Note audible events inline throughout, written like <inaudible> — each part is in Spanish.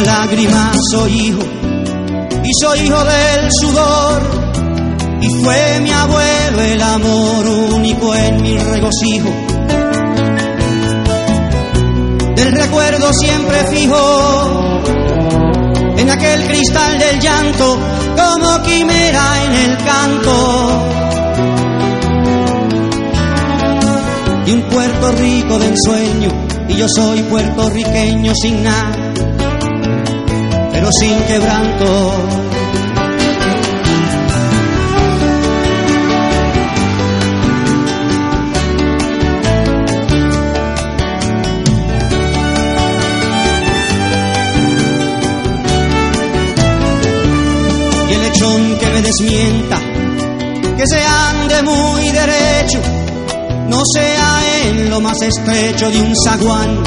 De una lágrima soy hijo y soy hijo del sudor y fue mi abuelo el amor único en mi regocijo. Del recuerdo siempre fijo en aquel cristal del llanto como quimera en el canto. De un Puerto Rico de ensueño y yo soy puertorriqueño sin nada sin quebranto. Y el lechón que me desmienta, que se ande muy derecho, no sea en lo más estrecho de un zaguán,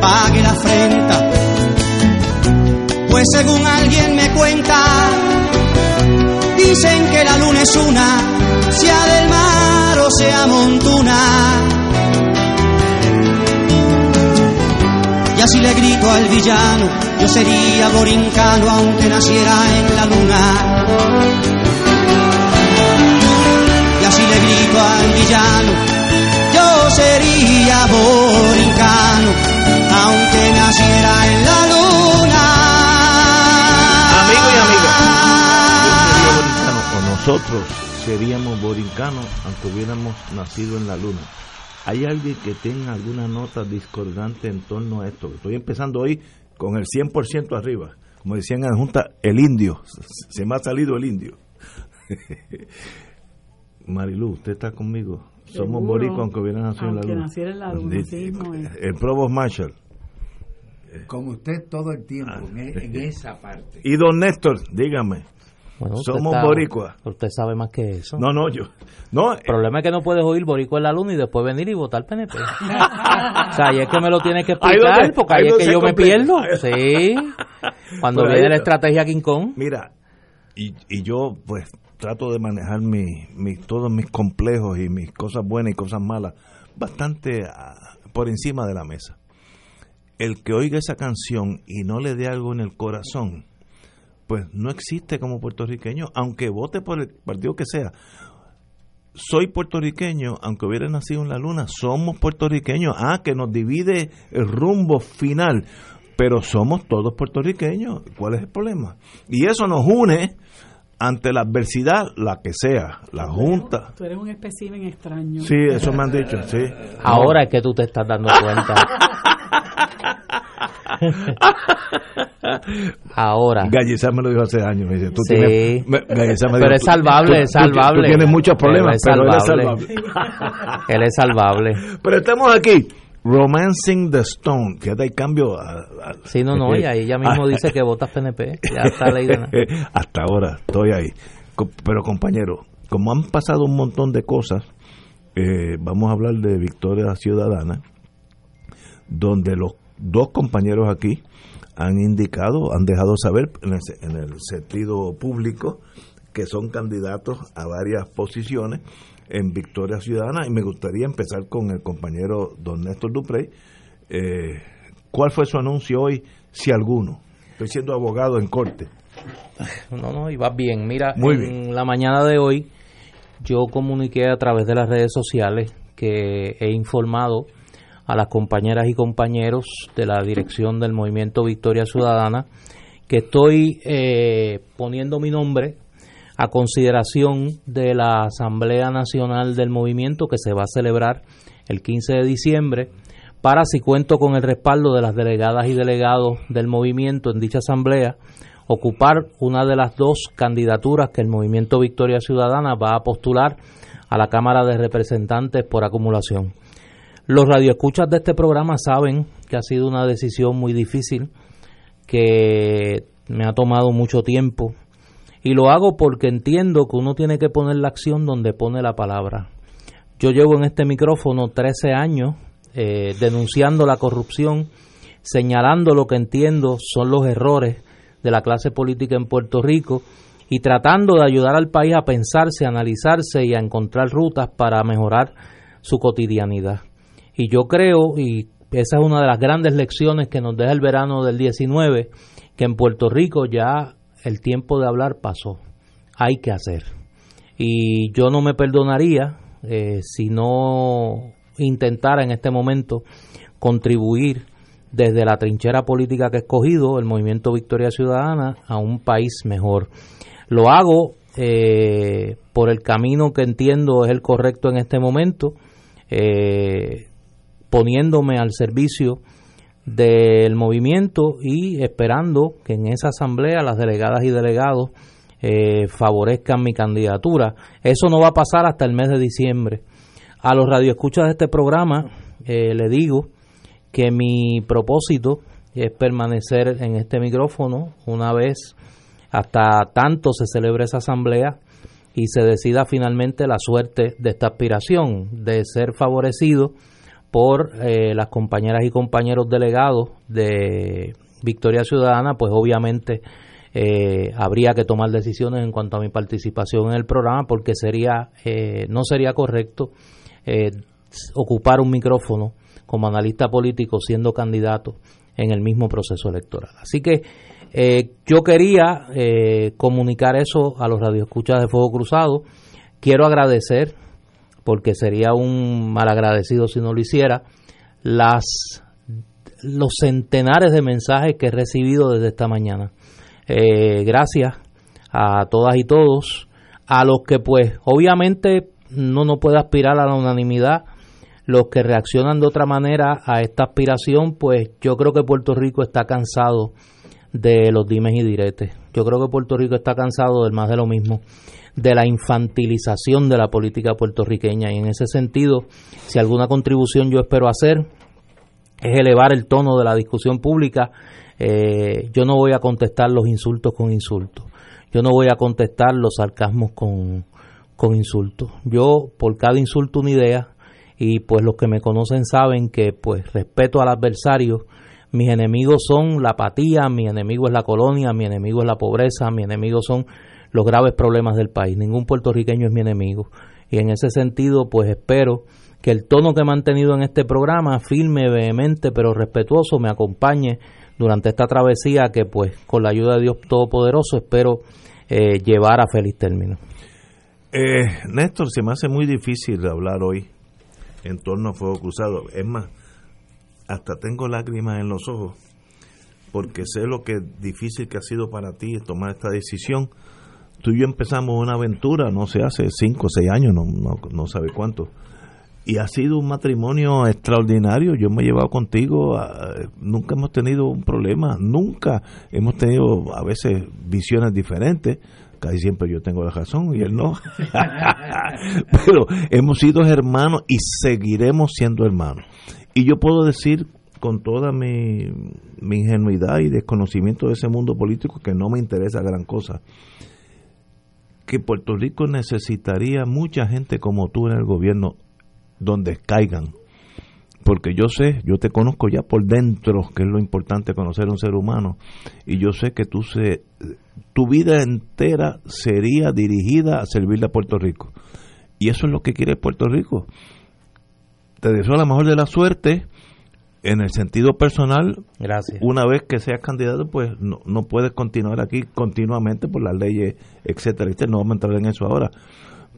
pague la afrenta pues según alguien me cuenta, dicen que la luna es una, sea del mar o sea montuna. Y así le grito al villano, yo sería borincano aunque naciera en la luna. Y así le grito al villano, yo sería borincano aunque naciera en la luna. Nosotros seríamos borincanos aunque hubiéramos nacido en la luna. ¿Hay alguien que tenga alguna nota discordante en torno a esto? Estoy empezando hoy con el 100% arriba. Como decían en la Junta, el indio. Se me ha salido el indio. <laughs> Marilu, ¿usted está conmigo? Somos boricuas aunque hubiera nacido en la luna. naciera en la luna, sí, El Provost Marshall. Con usted todo el tiempo, Ah. en, en esa parte. Y don Néstor, dígame. Bueno, Somos está- boricuas. Usted sabe más que eso. No, no, yo. No, El problema es que no puedes oír boricua en la luna y después venir y votar PNP. <laughs> o sea, y es que me lo tienes que Ahí explicar donde- porque ahí ahí es que yo me pierdo. <laughs> Sí. Cuando ahí viene la estrategia King Kong. Mira, y, y yo pues trato de manejar mi, mi- todos mis complejos y mis cosas buenas y cosas malas bastante ah, por encima de la mesa. El que oiga esa canción y no le dé algo en el corazón, pues no existe como puertorriqueño, aunque vote por el partido que sea. Soy puertorriqueño, aunque hubiera nacido en la luna, somos puertorriqueños. Ah, que nos divide el rumbo final, pero somos todos puertorriqueños. ¿Cuál es el problema? Y eso nos une ante la adversidad, la que sea, la Junta. Tú eres un espécimen extraño. Sí, eso me han dicho, sí. Ahora es que tú te estás dando cuenta. <laughs> Ahora. Gallizar me lo dijo hace años. Me dice, tú Sí. tienes, me- Pero es salvable, tú- es salvable. Tú, tienes muchos problemas, Pero pero, es él es salvable. <laughs> Él es salvable. Pero estamos aquí. Romancing the Stone. Fíjate, hay cambio. a- a- Sí, no, no, y ahí ella mismo dice que votas PNP. Ya está leído. <laughs> Hasta ahora estoy ahí. Pero compañero, como han pasado un montón de cosas, eh, vamos a hablar de Victoria Ciudadana, donde los dos compañeros aquí han indicado, han dejado saber en el, en el sentido público que son candidatos a varias posiciones en Victoria Ciudadana y me gustaría empezar con el compañero don Néstor Duprey. Eh, ¿Cuál fue su anuncio hoy, si alguno? Estoy siendo abogado en corte. <laughs> No, no, y vas bien. Mira, Muy en la mañana de hoy yo comuniqué a través de las redes sociales que he informado a las compañeras y compañeros de la dirección del Movimiento Victoria Ciudadana que estoy eh, poniendo mi nombre a consideración de la Asamblea Nacional del Movimiento que se va a celebrar el 15 de diciembre para si cuento con el respaldo de las delegadas y delegados del movimiento en dicha asamblea ocupar una de las dos candidaturas que el Movimiento Victoria Ciudadana va a postular a la Cámara de Representantes por acumulación. Los radioescuchas de este programa saben que ha sido una decisión muy difícil, que me ha tomado mucho tiempo y lo hago porque entiendo que uno tiene que poner la acción donde pone la palabra. Yo llevo en este micrófono 13 años eh, denunciando la corrupción, señalando lo que entiendo son los errores de la clase política en Puerto Rico y tratando de ayudar al país a pensarse, a analizarse y a encontrar rutas para mejorar su cotidianidad. Y yo creo, y esa es una de las grandes lecciones que nos deja el verano del 19, que en Puerto Rico ya el tiempo de hablar pasó. Hay que hacer. Y yo no me perdonaría eh, si no intentara en este momento contribuir desde la trinchera política que he escogido, el movimiento Victoria Ciudadana, a un país mejor. Lo hago eh, por el camino que entiendo es el correcto en este momento, eh, poniéndome al servicio del movimiento y esperando que en esa asamblea las delegadas y delegados eh, favorezcan mi candidatura. Eso no va a pasar hasta el mes de diciembre. A los radioescuchas de este programa eh, le digo que mi propósito es permanecer en este micrófono una vez hasta tanto se celebre esa asamblea y se decida finalmente la suerte de esta aspiración de ser favorecido por eh, las compañeras y compañeros delegados de Victoria Ciudadana, pues obviamente eh, habría que tomar decisiones en cuanto a mi participación en el programa porque sería eh, no sería correcto ocupar un micrófono como analista político siendo candidato en el mismo proceso electoral. Así que yo quería comunicar eso a los radioescuchas de Fuego Cruzado. Quiero agradecer porque sería un malagradecido si no lo hiciera, las, los centenares de mensajes que he recibido desde esta mañana. Eh, gracias a todas y todos, a los que pues obviamente no no puede aspirar a la unanimidad, los que reaccionan de otra manera a esta aspiración, pues yo creo que Puerto Rico está cansado de los dimes y diretes. Yo creo que Puerto Rico está cansado del más de lo mismo de la infantilización de la política puertorriqueña. Y en ese sentido, si alguna contribución yo espero hacer, es elevar el tono de la discusión pública. Eh, yo no voy a contestar los insultos con insultos. Yo no voy a contestar los sarcasmos con, con insultos. Yo, por cada insulto, una idea. Y pues los que me conocen saben que pues respeto al adversario. Mis enemigos son la apatía, mi enemigo es la colonia, mi enemigo es la pobreza, mi enemigo son los graves problemas del país. Ningún puertorriqueño es mi enemigo. Y en ese sentido, pues espero que el tono que he mantenido en este programa, firme, vehemente, pero respetuoso, me acompañe durante esta travesía que, pues, con la ayuda de Dios Todopoderoso, espero eh, llevar a feliz término. Eh, Néstor, se me hace muy difícil hablar hoy en torno a Fuego Cruzado. Es más, hasta tengo lágrimas en los ojos, porque sé lo que difícil que ha sido para ti tomar esta decisión tú y yo empezamos una aventura, no sé, hace cinco o seis años, no, no, no sabe cuánto. Y ha sido un matrimonio extraordinario. Yo me he llevado contigo, nunca hemos tenido un problema, nunca hemos tenido a veces visiones diferentes. Casi siempre yo tengo la razón y él no. <laughs> Pero hemos sido hermanos y seguiremos siendo hermanos. Y yo puedo decir con toda mi ingenuidad y desconocimiento de ese mundo político que no me interesa gran cosa que Puerto Rico necesitaría mucha gente como tú en el gobierno donde caigan. Porque yo sé, yo te conozco ya por dentro, que es lo importante conocer a un ser humano, y yo sé que tú se, tu vida entera sería dirigida a servirle a Puerto Rico. Y eso es lo que quiere Puerto Rico. Te deseo la mejor de la suerte en el sentido personal, Gracias. una vez que seas candidato, pues no, no puedes continuar aquí continuamente por las leyes, etcétera, etcétera. No vamos a entrar en eso ahora.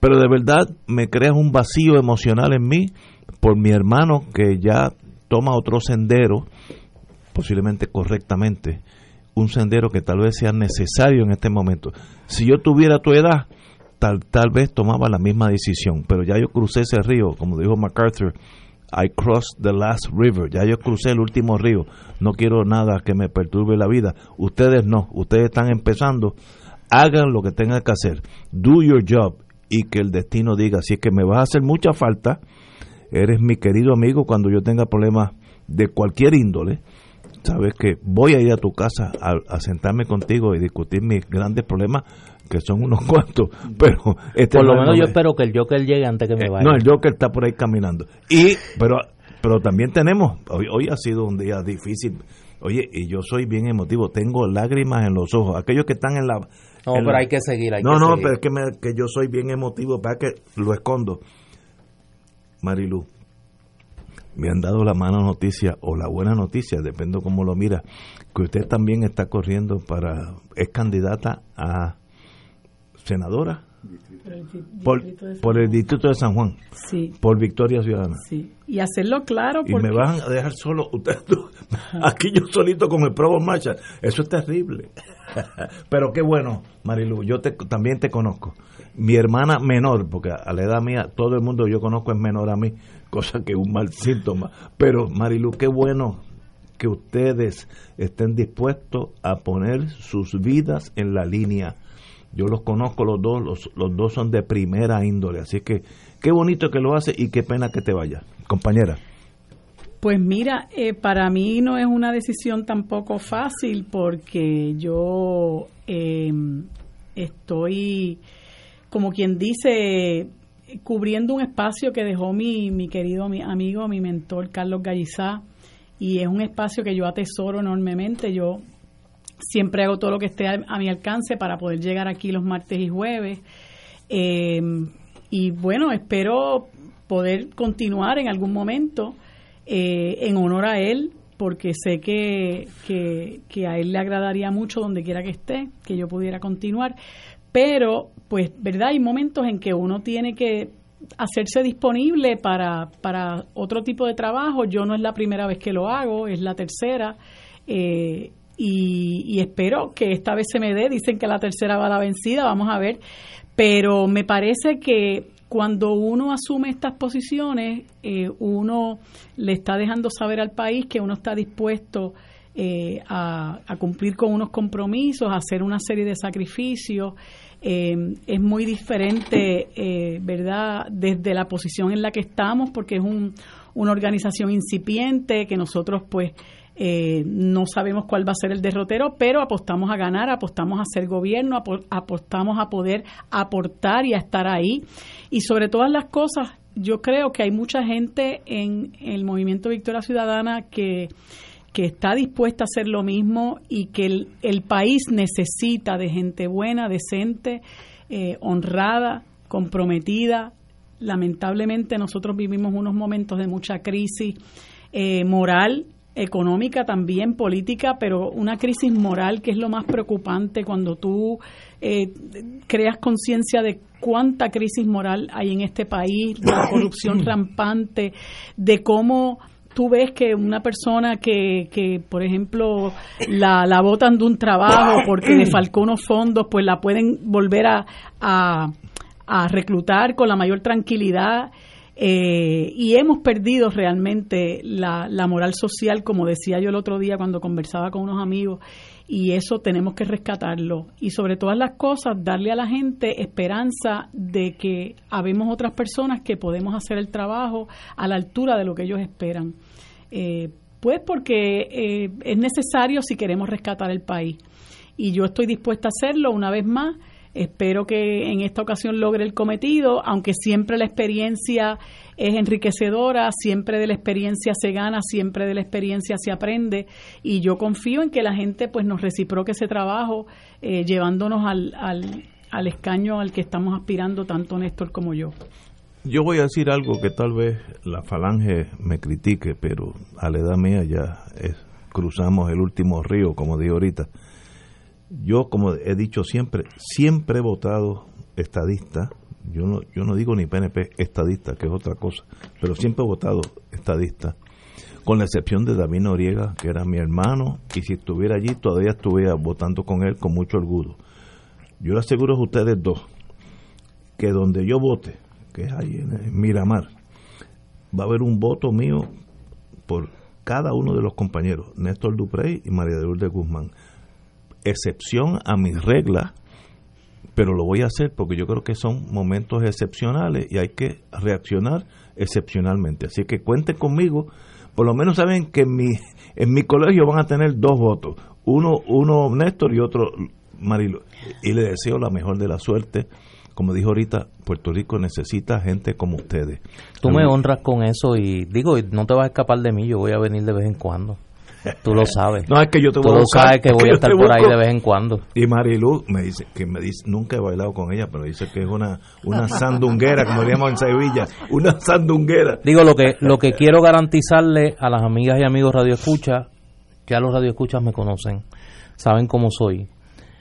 Pero de verdad me creas un vacío emocional en mí por mi hermano que ya toma otro sendero, posiblemente correctamente, un sendero que tal vez sea necesario en este momento. Si yo tuviera tu edad, tal, tal vez tomaba la misma decisión, pero ya yo crucé ese río, como dijo MacArthur, I crossed the last river. Ya yo crucé el último río. No quiero nada que me perturbe la vida. Ustedes no. Ustedes están empezando. Hagan lo que tengan que hacer. Do your job. y que el destino diga, si es que me vas a hacer mucha falta, eres mi querido amigo cuando yo tenga problemas de cualquier índole, sabes que voy a ir a tu casa a, sentarme contigo y discutir mis grandes problemas que son unos <laughs> cuantos, pero este por lo menos yo espero que el Joker llegue antes que me eh, vaya. no, el Joker está por ahí caminando. Y pero pero también tenemos hoy, hoy ha sido un día difícil. Oye, y yo soy bien emotivo, tengo lágrimas en los ojos. Aquellos que están en la No, pero hay que seguir, No, no, pero es que, que yo soy bien emotivo, para que lo escondo. Marilu, me han dado la mala noticia o la buena noticia, depende cómo lo mira, que usted también está corriendo para, es candidata a senadora por, el distrito de San Juan, sí. por Victoria Ciudadana. Sí. Y hacerlo claro. Y me van a dejar solo, usted, aquí yo solito con el Provo Marcha. Eso es terrible. <laughs> Pero qué bueno, Marilu, yo te, también te conozco. Mi hermana menor, porque a la edad mía todo el mundo yo conozco es menor a mí, cosa que es un mal síntoma. Pero Marilu, qué bueno que ustedes estén dispuestos a poner sus vidas en la línea. Yo los conozco los dos, los, los dos son de primera índole, así que qué bonito que lo hace y qué pena que te vaya. Compañera. Pues mira, eh, para mí no es una decisión tampoco fácil porque yo em, estoy, como quien dice, cubriendo un espacio que dejó mi, mi querido mi amigo, mi mentor Carlos Gallizá, y es un espacio que yo atesoro enormemente. Yo siempre hago todo lo que esté a, mi alcance para poder llegar aquí los martes y jueves. Em, y bueno, espero poder continuar en algún momento eh, en honor a él, porque sé que, que, a él le agradaría mucho donde quiera que esté, que yo pudiera continuar. Pero, pues, ¿verdad? Hay momentos en que uno tiene que hacerse disponible para, para otro tipo de trabajo. Yo no es la primera vez que lo hago, es la tercera. Eh, y, y, espero que esta vez se me dé. Dicen que la tercera va a la vencida, vamos a ver. Pero me parece que cuando uno asume estas posiciones, eh, uno le está dejando saber al país que uno está dispuesto eh, a, cumplir con unos compromisos, a hacer una serie de sacrificios. Eh, es muy diferente, ¿verdad?, desde la posición en la que estamos, porque es un, una organización incipiente que nosotros, pues, eh, no sabemos cuál va a ser el derrotero, pero apostamos a ganar, apostamos a ser gobierno, apostamos a poder aportar y a estar ahí. Y sobre todas las cosas, yo creo que hay mucha gente en el movimiento Victoria Ciudadana que, que está dispuesta a hacer lo mismo y que el, país necesita de gente buena, decente, eh, honrada, comprometida. Lamentablemente nosotros vivimos unos momentos de mucha crisis eh, moral económica también, política, pero una crisis moral que es lo más preocupante cuando tú eh, creas conciencia de cuánta crisis moral hay en este país, de la <coughs> corrupción rampante, de cómo tú ves que una persona que, que por ejemplo, la, la botan de un trabajo porque le faltó unos fondos, pues la pueden volver a, a, a reclutar con la mayor tranquilidad eh, y hemos perdido realmente la, moral social, como decía yo el otro día cuando conversaba con unos amigos, y eso tenemos que rescatarlo. Y sobre todas las cosas, darle a la gente esperanza de que habemos otras personas que podemos hacer el trabajo a la altura de lo que ellos esperan. Eh, pues porque eh, es necesario si queremos rescatar el país. Y yo estoy dispuesta a hacerlo una vez más Espero que en esta ocasión logre el cometido, aunque siempre la experiencia es enriquecedora, siempre de la experiencia se gana, siempre de la experiencia se aprende y yo confío en que la gente pues nos reciproque ese trabajo eh, llevándonos al, al, al escaño al que estamos aspirando tanto Néstor como yo. Yo voy a decir algo que tal vez la falange me critique, pero a la edad mía ya es, cruzamos el último río, como digo ahorita yo, como he dicho siempre, siempre he votado estadista. Yo no, yo no digo ni PNP estadista, que es otra cosa, pero siempre he votado estadista, con la excepción de David Noriega, que era mi hermano, y si estuviera allí todavía estuviera votando con él con mucho orgullo. Yo le aseguro a ustedes dos que donde yo vote, que es ahí en Miramar, va a haber un voto mío por cada uno de los compañeros, Néstor Duprey y María de Lourdes Guzmán excepción a mis reglas pero lo voy a hacer porque yo creo que son momentos excepcionales y hay que reaccionar excepcionalmente. Así que cuenten conmigo. Por lo menos saben que en mi, en mi colegio van a tener dos votos. Uno, uno Néstor y otro Marilu. Y le deseo la mejor de la suerte. Como dijo ahorita, Puerto Rico necesita gente como ustedes. Tú me honras con eso y digo, no te vas a escapar de mí, yo voy a venir de vez en cuando. Tú lo sabes. No, es que yo te Tú voy a lo buscar, sabes que voy a yo estar por ahí de vez en cuando. Y Marilu me dice, que me dice, nunca he bailado con ella, pero dice que es una, una sandunguera, como diríamos en Sevilla, una sandunguera. Digo, lo que, lo que quiero garantizarle a las amigas y amigos Radio Escucha, ya los Radio Escuchas me conocen, saben cómo soy.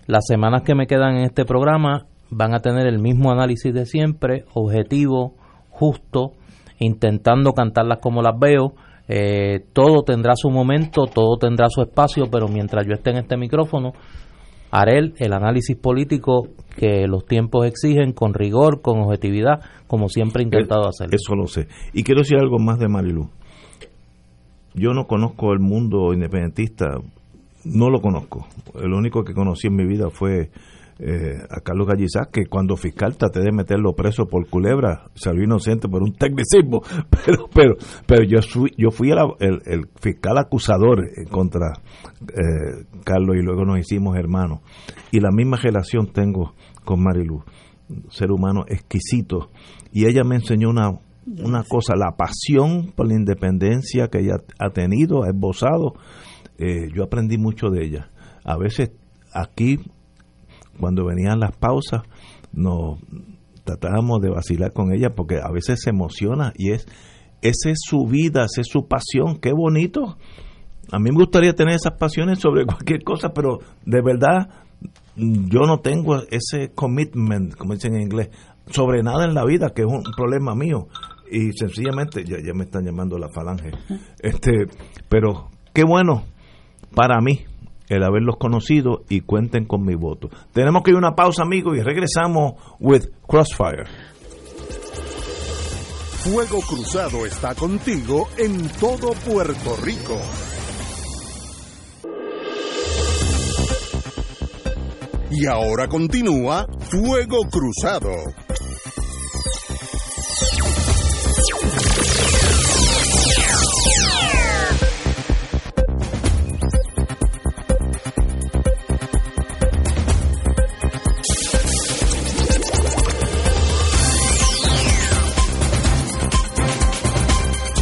Las semanas que me quedan en este programa van a tener el mismo análisis de siempre, objetivo, justo, intentando cantarlas como las veo. Eh, todo tendrá su momento, todo tendrá su espacio, pero mientras yo esté en este micrófono, haré el, el análisis político que los tiempos exigen con rigor, con objetividad, como siempre he intentado hacerlo. Eso lo sé. Y quiero decir algo más de Marilu. Yo no conozco el mundo independentista, no lo conozco. El único que conocí en mi vida fue eh, a Carlos Gallizá, que cuando fiscal traté de meterlo preso por culebra, salió inocente por un tecnicismo, <laughs> pero pero pero yo fui, yo fui el, el- el fiscal acusador contra eh, Carlos y luego nos hicimos hermanos. Y la misma relación tengo con Marilu, ser humano exquisito. Y ella me enseñó una, una cosa, la pasión por la independencia que ella ha tenido, ha esbozado. Eh, yo aprendí mucho de ella. A veces aquí, cuando venían las pausas, nos tratábamos de vacilar con ella porque a veces se emociona y es esa es su vida, esa es su pasión, qué bonito. A mí me gustaría tener esas pasiones sobre <laughs> cualquier cosa, pero de verdad yo no tengo ese commitment, como dicen en inglés, sobre nada en la vida, que es un problema mío. Y sencillamente, ya, ya me están llamando la falange. Este, pero qué bueno para mí el haberlos conocido y cuenten con mi voto. Tenemos que ir a una pausa, amigos, y regresamos with Crossfire. Fuego Cruzado está contigo en todo Puerto Rico. Y ahora continúa Fuego Cruzado.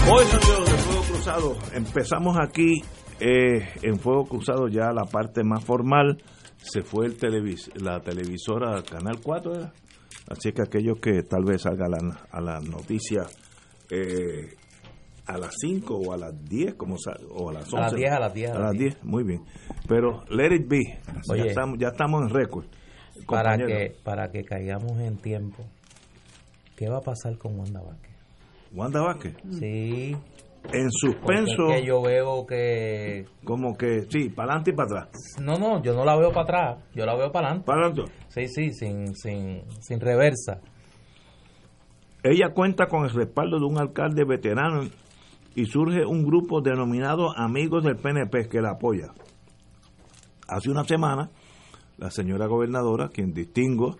De Fuego Cruzado, empezamos aquí eh, en Fuego Cruzado ya la parte más formal. Se fue el televis la televisora Canal 4, ¿era? así que aquellos que tal vez salgan a la, a la noticia eh, a las 5 o a las 10, como o a las 11. A las 10, a las 10, A las 10, muy bien. Pero let it be, ya Oye. estamos, ya estamos en récord. para que para que caigamos en tiempo ¿qué va a pasar con Wanda Vázquez? Wanda Vázquez, sí en porque es suspenso, que yo veo que como que sí, para adelante y para atrás. no no yo no la veo para atrás yo la veo para adelante Para adelante. sí sí sin sin sin reversa Ella cuenta con el respaldo de un alcalde veterano y surge un grupo denominado Amigos del PNP que la apoya. Hace una semana, la señora gobernadora, quien distingo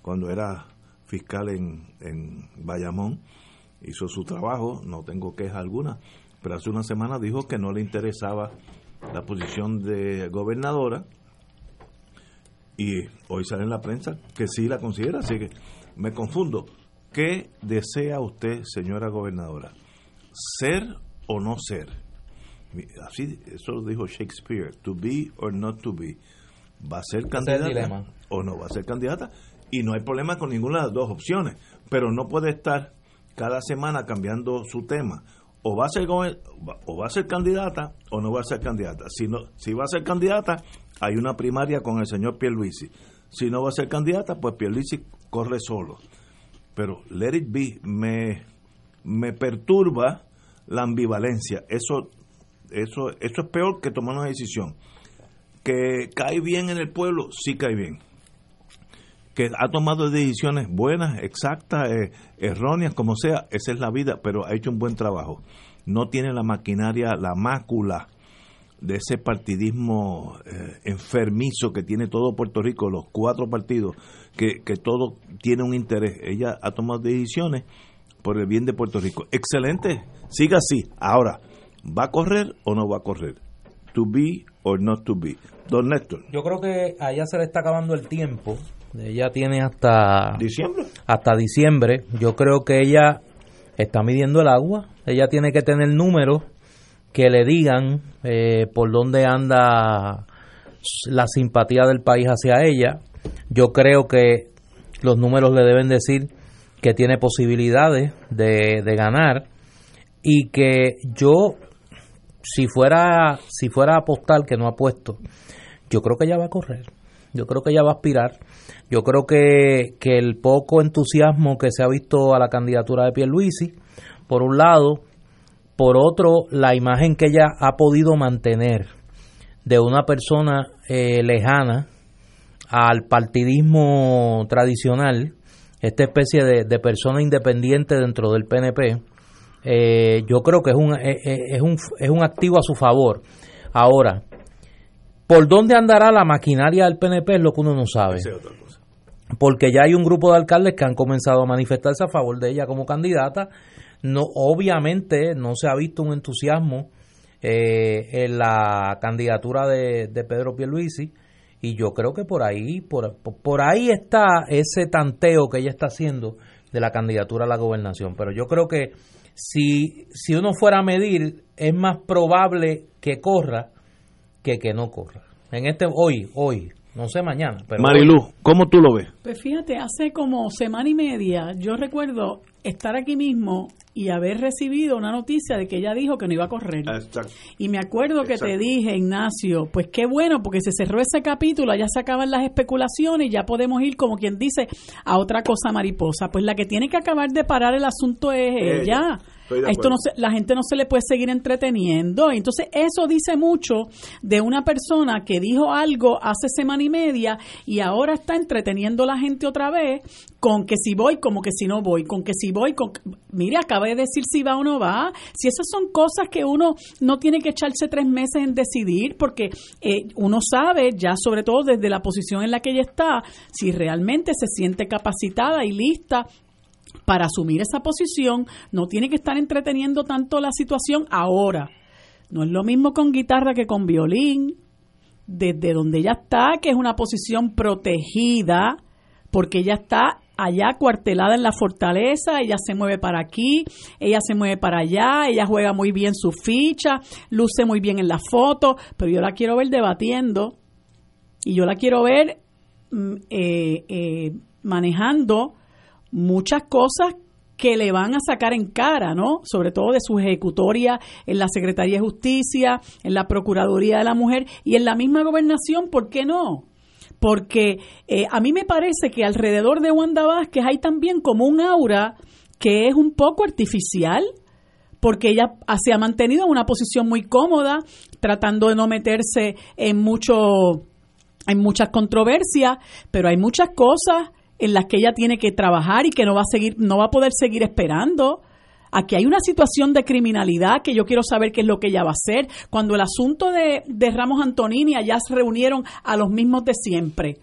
cuando era fiscal en, en Bayamón, hizo su trabajo, no tengo queja alguna, pero hace una semana dijo que no le interesaba la posición de gobernadora y hoy sale en la prensa que sí la considera, así que me confundo. ¿Qué desea usted, señora gobernadora? ¿Ser o no ser? Así, eso lo dijo Shakespeare, to be or not to be. ¿Va a ser candidata o no va a ser candidata? Y no hay problema con ninguna de las dos opciones, pero no puede estar cada semana cambiando su tema. O va a ser o va a ser candidata o no va a ser candidata. Si no, si va a ser candidata, hay una primaria con el señor Pierluisi. Si no va a ser candidata, pues Pierluisi corre solo. Pero let it be me me perturba la ambivalencia. Eso eso eso es peor que tomar una decisión. Que cae bien en el pueblo, sí cae bien que ha tomado decisiones buenas, exactas, eh, erróneas, como sea, esa es la vida, pero ha hecho un buen trabajo. No tiene la maquinaria, la mácula, de ese partidismo eh, enfermizo que tiene todo Puerto Rico, los cuatro partidos, que, que todo tiene un interés. Ella ha tomado decisiones por el bien de Puerto Rico. Excelente, siga así. Ahora, ¿va a correr o no va a correr? To be or not to be. Don Néstor. Yo creo que a ella se le está acabando el tiempo. Ella tiene hasta diciembre. Hasta diciembre. Yo creo que ella está midiendo el agua. Ella tiene que tener números que le digan eh, por dónde anda la simpatía del país hacia ella. Yo creo que los números le deben decir que tiene posibilidades de, de ganar y que yo si fuera si fuera a apostar que no ha puesto yo creo que ella va a correr yo creo que ella va a aspirar yo creo que, que el poco entusiasmo que se ha visto a la candidatura de Pierluisi por un lado por otro, la imagen que ella ha podido mantener de una persona eh, lejana al partidismo tradicional, esta especie de, persona independiente dentro del PNP, eh, yo creo que es un, eh, es, un, es un activo a su favor. Ahora, ¿por dónde andará la maquinaria del PNP? Es lo que uno no sabe. Porque ya hay un grupo de alcaldes que han comenzado a manifestarse a favor de ella como candidata no, obviamente no se ha visto un entusiasmo eh, en la candidatura de, Pedro Pierluisi y yo creo que por ahí por, por ahí está ese tanteo que ella está haciendo de la candidatura a la gobernación. Pero yo creo que si, si uno fuera a medir, es más probable que corra que que no corra. En este hoy, hoy, no sé mañana. Pero Marilu, ¿cómo tú lo ves? Pues fíjate, hace como semana y media, yo recuerdo estar aquí mismo y haber recibido una noticia de que ella dijo que no iba a correr. Y me acuerdo que te dije, Ignacio, pues qué bueno, porque se cerró ese capítulo, ya se acaban las especulaciones y ya podemos ir, como quien dice, a otra cosa mariposa. Pues la que tiene que acabar de parar el asunto es ella. Esto no la gente no se le puede seguir entreteniendo. Entonces, eso dice mucho de una persona que dijo algo hace semana y media y ahora está entreteniendo a la gente otra vez con que si voy, como que si no voy, con que si voy, con... Mire, acaba de decir si va o no va. Si esas son cosas que uno no tiene que echarse tres meses en decidir, porque eh, uno sabe, ya sobre todo desde la posición en la que ella está, si realmente se siente capacitada y lista para asumir esa posición, no tiene que estar entreteniendo tanto la situación ahora. No es lo mismo con guitarra que con violín. Desde donde ella está, que es una posición protegida, porque ella está allá cuartelada en la fortaleza, ella se mueve para aquí, ella se mueve para allá, ella juega muy bien su ficha, luce muy bien en la foto, pero yo la quiero ver debatiendo y yo la quiero ver mm, eh, eh, manejando muchas cosas que le van a sacar en cara, ¿no? Sobre todo de su ejecutoria en la Secretaría de Justicia, en la Procuraduría de la Mujer y en la misma gobernación, ¿por qué no? Porque eh, a mí me parece que alrededor de Wanda Vázquez hay también como un aura que es un poco artificial, porque ella se ha mantenido en una posición muy cómoda, tratando de no meterse en mucho en muchas controversias, pero hay muchas cosas en las que ella tiene que trabajar y que no va a seguir, no va a poder seguir esperando. Aquí hay una situación de criminalidad que yo quiero saber qué es lo que ella va a hacer. Cuando el asunto de, de Ramos Antonini, allá se reunieron a los mismos de siempre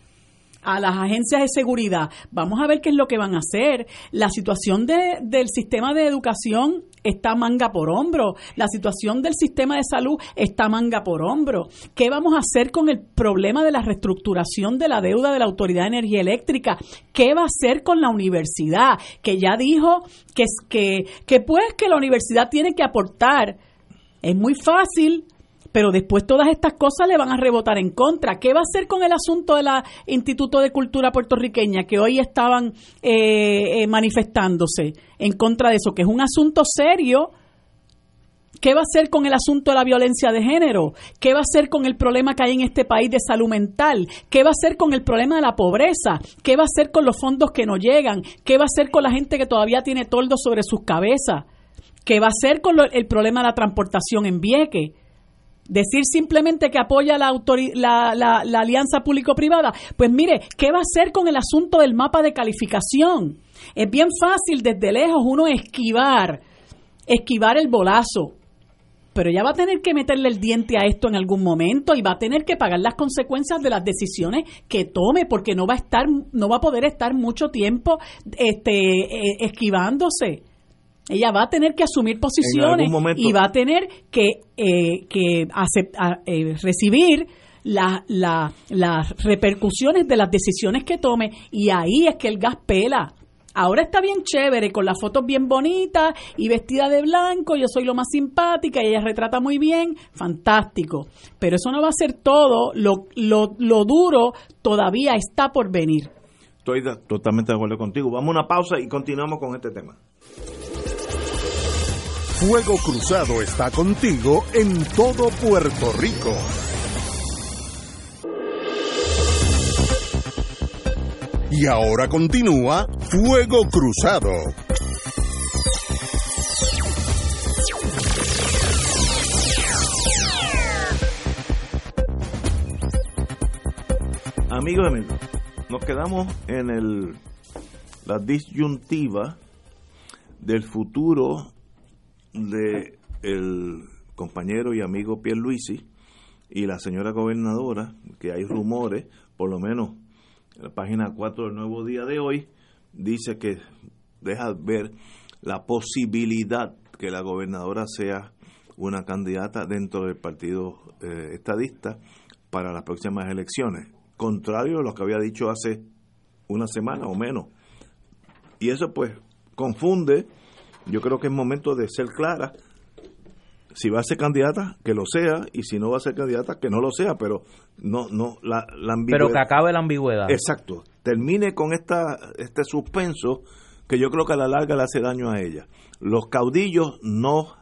a las agencias de seguridad. Vamos a ver qué es lo que van a hacer. La situación de, del sistema de educación está manga por hombro. La situación del sistema de salud está manga por hombro. ¿Qué vamos a hacer con el problema de la reestructuración de la deuda de la Autoridad de Energía Eléctrica? ¿Qué va a hacer con la universidad? Que ya dijo que, que, que pues que la universidad tiene que aportar. Es muy fácil pero después todas estas cosas le van a rebotar en contra. ¿Qué va a hacer con el asunto del Instituto de Cultura puertorriqueña que hoy estaban eh, eh, manifestándose en contra de eso, que es un asunto serio? ¿Qué va a hacer con el asunto de la violencia de género? ¿Qué va a hacer con el problema que hay en este país de salud mental? ¿Qué va a hacer con el problema de la pobreza? ¿Qué va a hacer con los fondos que no llegan? ¿Qué va a hacer con la gente que todavía tiene toldo sobre sus cabezas? ¿Qué va a hacer con el problema de la transportación en Vieques? Decir simplemente que apoya la, la, la, alianza público-privada, pues mire, ¿qué va a hacer con el asunto del mapa de calificación? Es bien fácil desde lejos uno esquivar, esquivar el bolazo. pero ella va a tener que meterle el diente a esto en algún momento y va a tener que pagar las consecuencias de las decisiones que tome porque no va a estar no va a poder estar mucho tiempo este eh, esquivándose ella va a tener que asumir posiciones y va a tener que, eh, que eh, recibir las repercusiones de las decisiones que tome y ahí es que el gas pela. Ahora está bien chévere, con las fotos bien bonitas y vestida de blanco, yo soy lo más simpática y ella retrata muy bien, fantástico. Pero eso no va a ser todo, lo, lo, lo duro todavía está por venir. Estoy totalmente de acuerdo contigo. Vamos a una pausa y continuamos con este tema. Fuego Cruzado está contigo en todo Puerto Rico. Y ahora continúa Fuego Cruzado. Amigos y amigos, nos quedamos en el, la disyuntiva del futuro de el compañero y amigo Pierluisi y la señora gobernadora, que hay rumores, por lo menos en la página 4 del Nuevo Día de hoy, dice que deja ver la posibilidad que la gobernadora sea una candidata dentro del partido eh, estadista para las próximas elecciones, contrario a lo que había dicho hace una semana o menos. Y eso pues confunde, yo creo que es momento de ser clara si va a ser candidata, que lo sea, y si no va a ser candidata, que no lo sea, pero no, no, la, ambigüedad. Pero que acabe la ambigüedad. Exacto. Termine con esta, este suspenso que yo creo que a la larga le hace daño a ella. Los caudillos no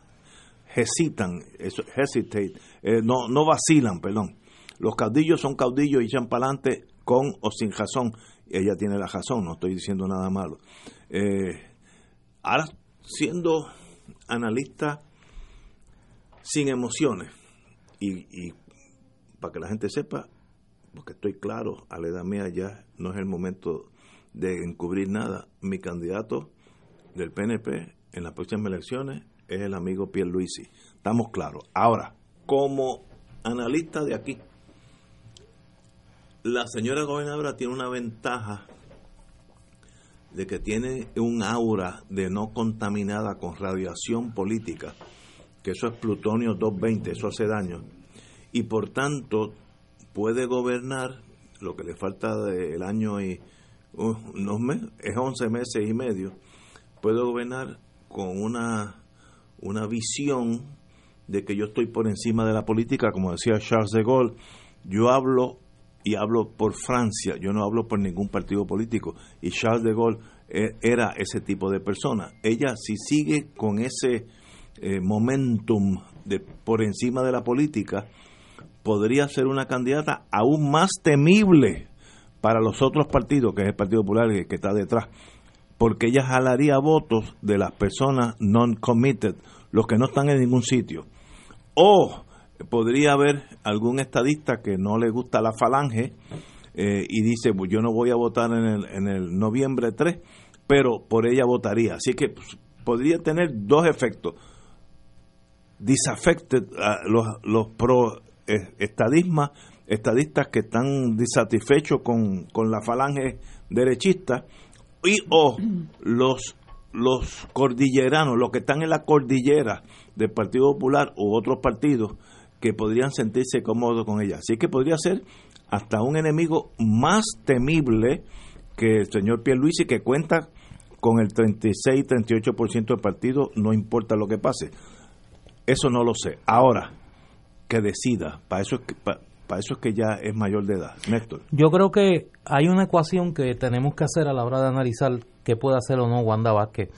hesitan, hesitate, eh, no, no vacilan, perdón. Los caudillos son caudillos y echan para adelante con o sin razón. Ella tiene la razón, no estoy diciendo nada malo. Eh, ahora, siendo analista sin emociones. Y, para que la gente sepa, porque estoy claro, a la edad mía ya no es el momento de encubrir nada. Mi candidato del PNP en las próximas elecciones es el amigo Pierre Luisi. Estamos claros. Ahora, como analista de aquí, la señora gobernadora tiene una ventaja de que tiene un aura de no contaminada con radiación política que eso es plutonio 220, eso hace daño, y por tanto puede gobernar lo que le falta del año y unos meses, es 11 meses y medio, puede gobernar con una, una visión de que yo estoy por encima de la política, como decía Charles de Gaulle, yo hablo y hablo por Francia, yo no hablo por ningún partido político, y Charles de Gaulle eh, era ese tipo de persona. Ella si sigue con ese eh, momentum de, por encima de la política, podría ser una candidata aún más temible para los otros partidos, que es el Partido Popular que, está detrás, porque ella jalaría votos de las personas non-committed, los que no están en ningún sitio. O podría haber algún estadista que no le gusta la falange eh, y dice, pues yo no voy a votar en el, en el noviembre 3, pero por ella votaría. Así que pues, podría tener dos efectos disaffected los, los pro eh, estadismas, estadistas que están disatisfechos con, con la falange derechista y o los los cordilleranos, los que están en la cordillera del Partido Popular u otros partidos que podrían sentirse cómodos con ella. Así que podría ser hasta un enemigo más temible que el señor Pierluisi que cuenta con el 36-38% del partido, no importa lo que pase. Eso no lo sé. Ahora, que decida. Para eso es que, para, eso es que ya es mayor de edad. Néstor. Yo creo que hay una ecuación que tenemos que hacer a la hora de analizar qué puede hacer o no Wanda Vázquez.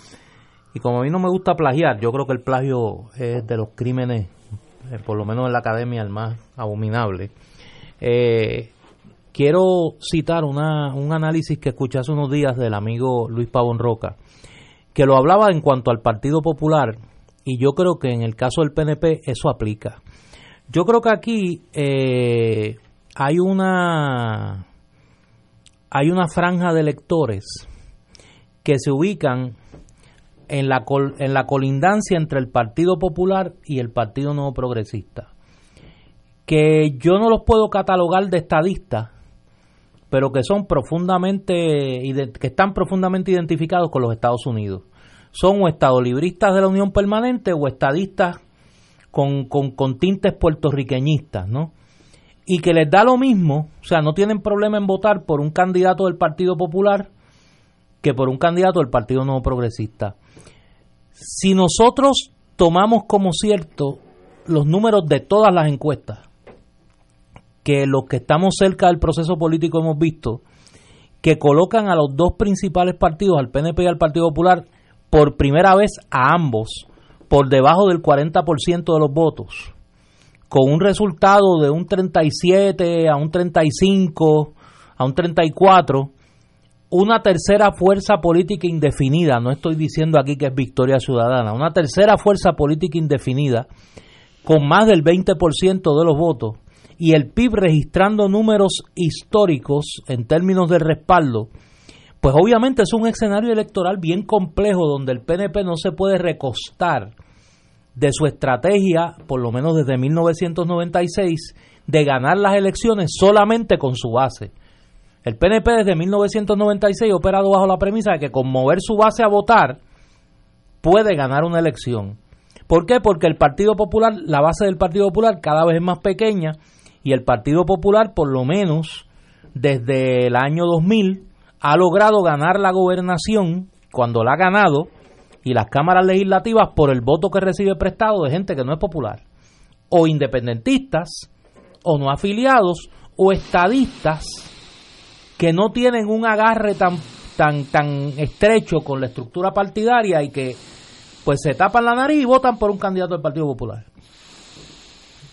Y como a mí no me gusta plagiar, yo creo que el plagio es de los crímenes, por lo menos en la academia, el más abominable. Eh, quiero citar un análisis que escuché hace unos días del amigo Luis Pavón Roca, que lo hablaba en cuanto al Partido Popular y yo creo que en el caso del PNP eso aplica. Yo creo que aquí eh, hay una hay una franja de electores que se ubican en la, en la colindancia entre el Partido Popular y el Partido Nuevo Progresista, que yo no los puedo catalogar de estadistas, pero que son profundamente, que están profundamente identificados con los Estados Unidos. Son o estadolibristas de la Unión Permanente o estadistas con, con, con tintes puertorriqueñistas, ¿no? Y que les da lo mismo, o sea, no tienen problema en votar por un candidato del Partido Popular que por un candidato del Partido Nuevo Progresista. Si nosotros tomamos como cierto los números de todas las encuestas, que los que estamos cerca del proceso político hemos visto, que colocan a los dos principales partidos, al PNP y al Partido Popular, por primera vez a ambos por debajo del 40% de los votos, con un resultado de un 37 a un 35 a un 34, una tercera fuerza política indefinida, no estoy diciendo aquí que es Victoria Ciudadana, una tercera fuerza política indefinida con más del 20% de los votos y el PIB registrando números históricos en términos de respaldo, pues obviamente es un escenario electoral bien complejo donde el PNP no se puede recostar de su estrategia, por lo menos desde 1996, de ganar las elecciones solamente con su base. El PNP desde 1996 ha operado bajo la premisa de que con mover su base a votar puede ganar una elección. ¿Por qué? Porque el Partido Popular, la base del Partido Popular cada vez es más pequeña y el Partido Popular, por lo menos desde el año 2000, ha logrado ganar la gobernación cuando la ha ganado y las cámaras legislativas por el voto que recibe prestado de gente que no es popular, o independentistas, o no afiliados, o estadistas que no tienen un agarre tan tan tan estrecho con la estructura partidaria y que pues se tapan la nariz y votan por un candidato del Partido Popular.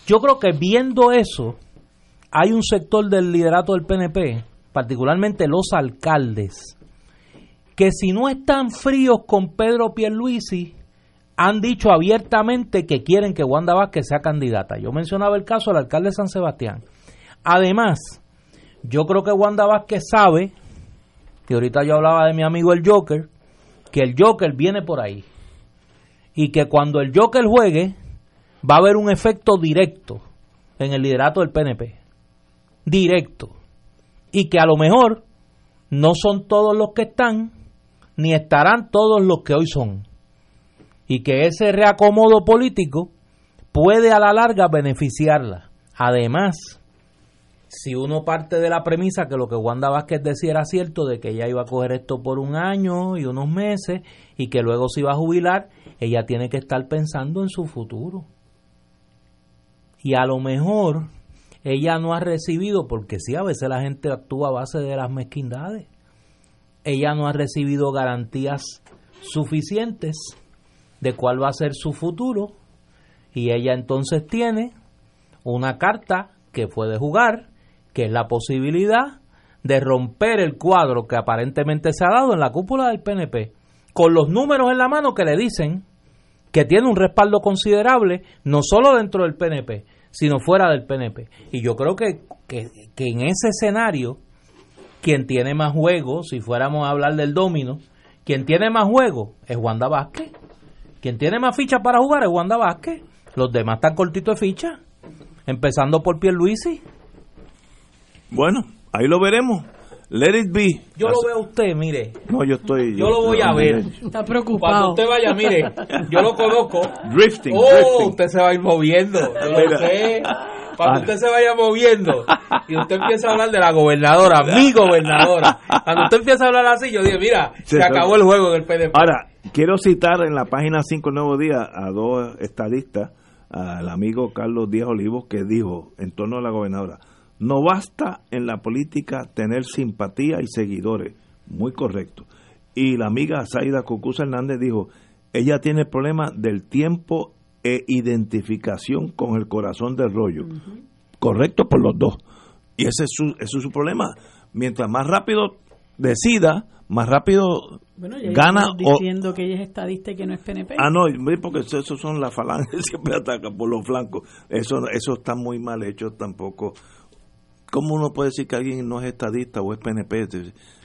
Yo creo que viendo eso, hay un sector del liderato del PNP, particularmente los alcaldes, que si no están fríos con Pedro Pierluisi, han dicho abiertamente que quieren que Wanda Vázquez sea candidata. Yo mencionaba el caso del alcalde de San Sebastián. Además, yo creo que Wanda Vázquez sabe, que ahorita yo hablaba de mi amigo el Joker, que el Joker viene por ahí. Y que cuando el Joker juegue, va a haber un efecto directo en el liderato del PNP. Directo. Y que a lo mejor no son todos los que están, ni estarán todos los que hoy son. Y que ese reacomodo político puede a la larga beneficiarla. Además, si uno parte de la premisa que lo que Wanda Vázquez decía era cierto, de que ella iba a coger esto por un año y unos meses y que luego se iba a jubilar, ella tiene que estar pensando en su futuro. Y a lo mejor ella no ha recibido, porque sí, a veces la gente actúa a base de las mezquindades, ella no ha recibido garantías suficientes de cuál va a ser su futuro y ella entonces tiene una carta que puede jugar, que es la posibilidad de romper el cuadro que aparentemente se ha dado en la cúpula del PNP, con los números en la mano que le dicen que tiene un respaldo considerable, no solo dentro del PNP, sino fuera del PNP. Y yo creo que, que, en ese escenario, quien tiene más juego, si fuéramos a hablar del domino, quien tiene más juego es Wanda Vázquez. Quien tiene más fichas para jugar es Wanda Vázquez. Los demás están cortitos de ficha, empezando por Pierluisi. Bueno, ahí lo veremos. Let it be. Yo lo veo a usted, mire. No, yo estoy. Yo, lo voy a ver. Está preocupado. Cuando usted vaya, mire, yo lo conozco. Drifting. Oh, usted se va a ir moviendo. Yo lo sé. Cuando usted se vaya moviendo y usted empieza a hablar de la gobernadora, mi gobernadora, cuando usted empieza a hablar así, yo digo, mira, se, acabó el juego en el PDP. Ahora, quiero citar en la página 5 Nuevo Día a dos estadistas, al amigo Carlos Díaz Olivos, que dijo en torno a la gobernadora, no basta en la política tener simpatía y seguidores. Muy correcto. Y la amiga Zaida Cucuza Hernández dijo, ella tiene el problema del tiempo e identificación con el corazón del rollo. Correcto por los dos. Y ese es su, ese es su problema. Mientras más rápido decida, más rápido gana. diciendo que ella es estadista y que no es PNP. Ah, no, porque esos son las falanges, <laughs> siempre atacan por los flancos. Eso, eso está muy mal hecho tampoco ¿Cómo uno puede decir que alguien no es estadista o es PNP?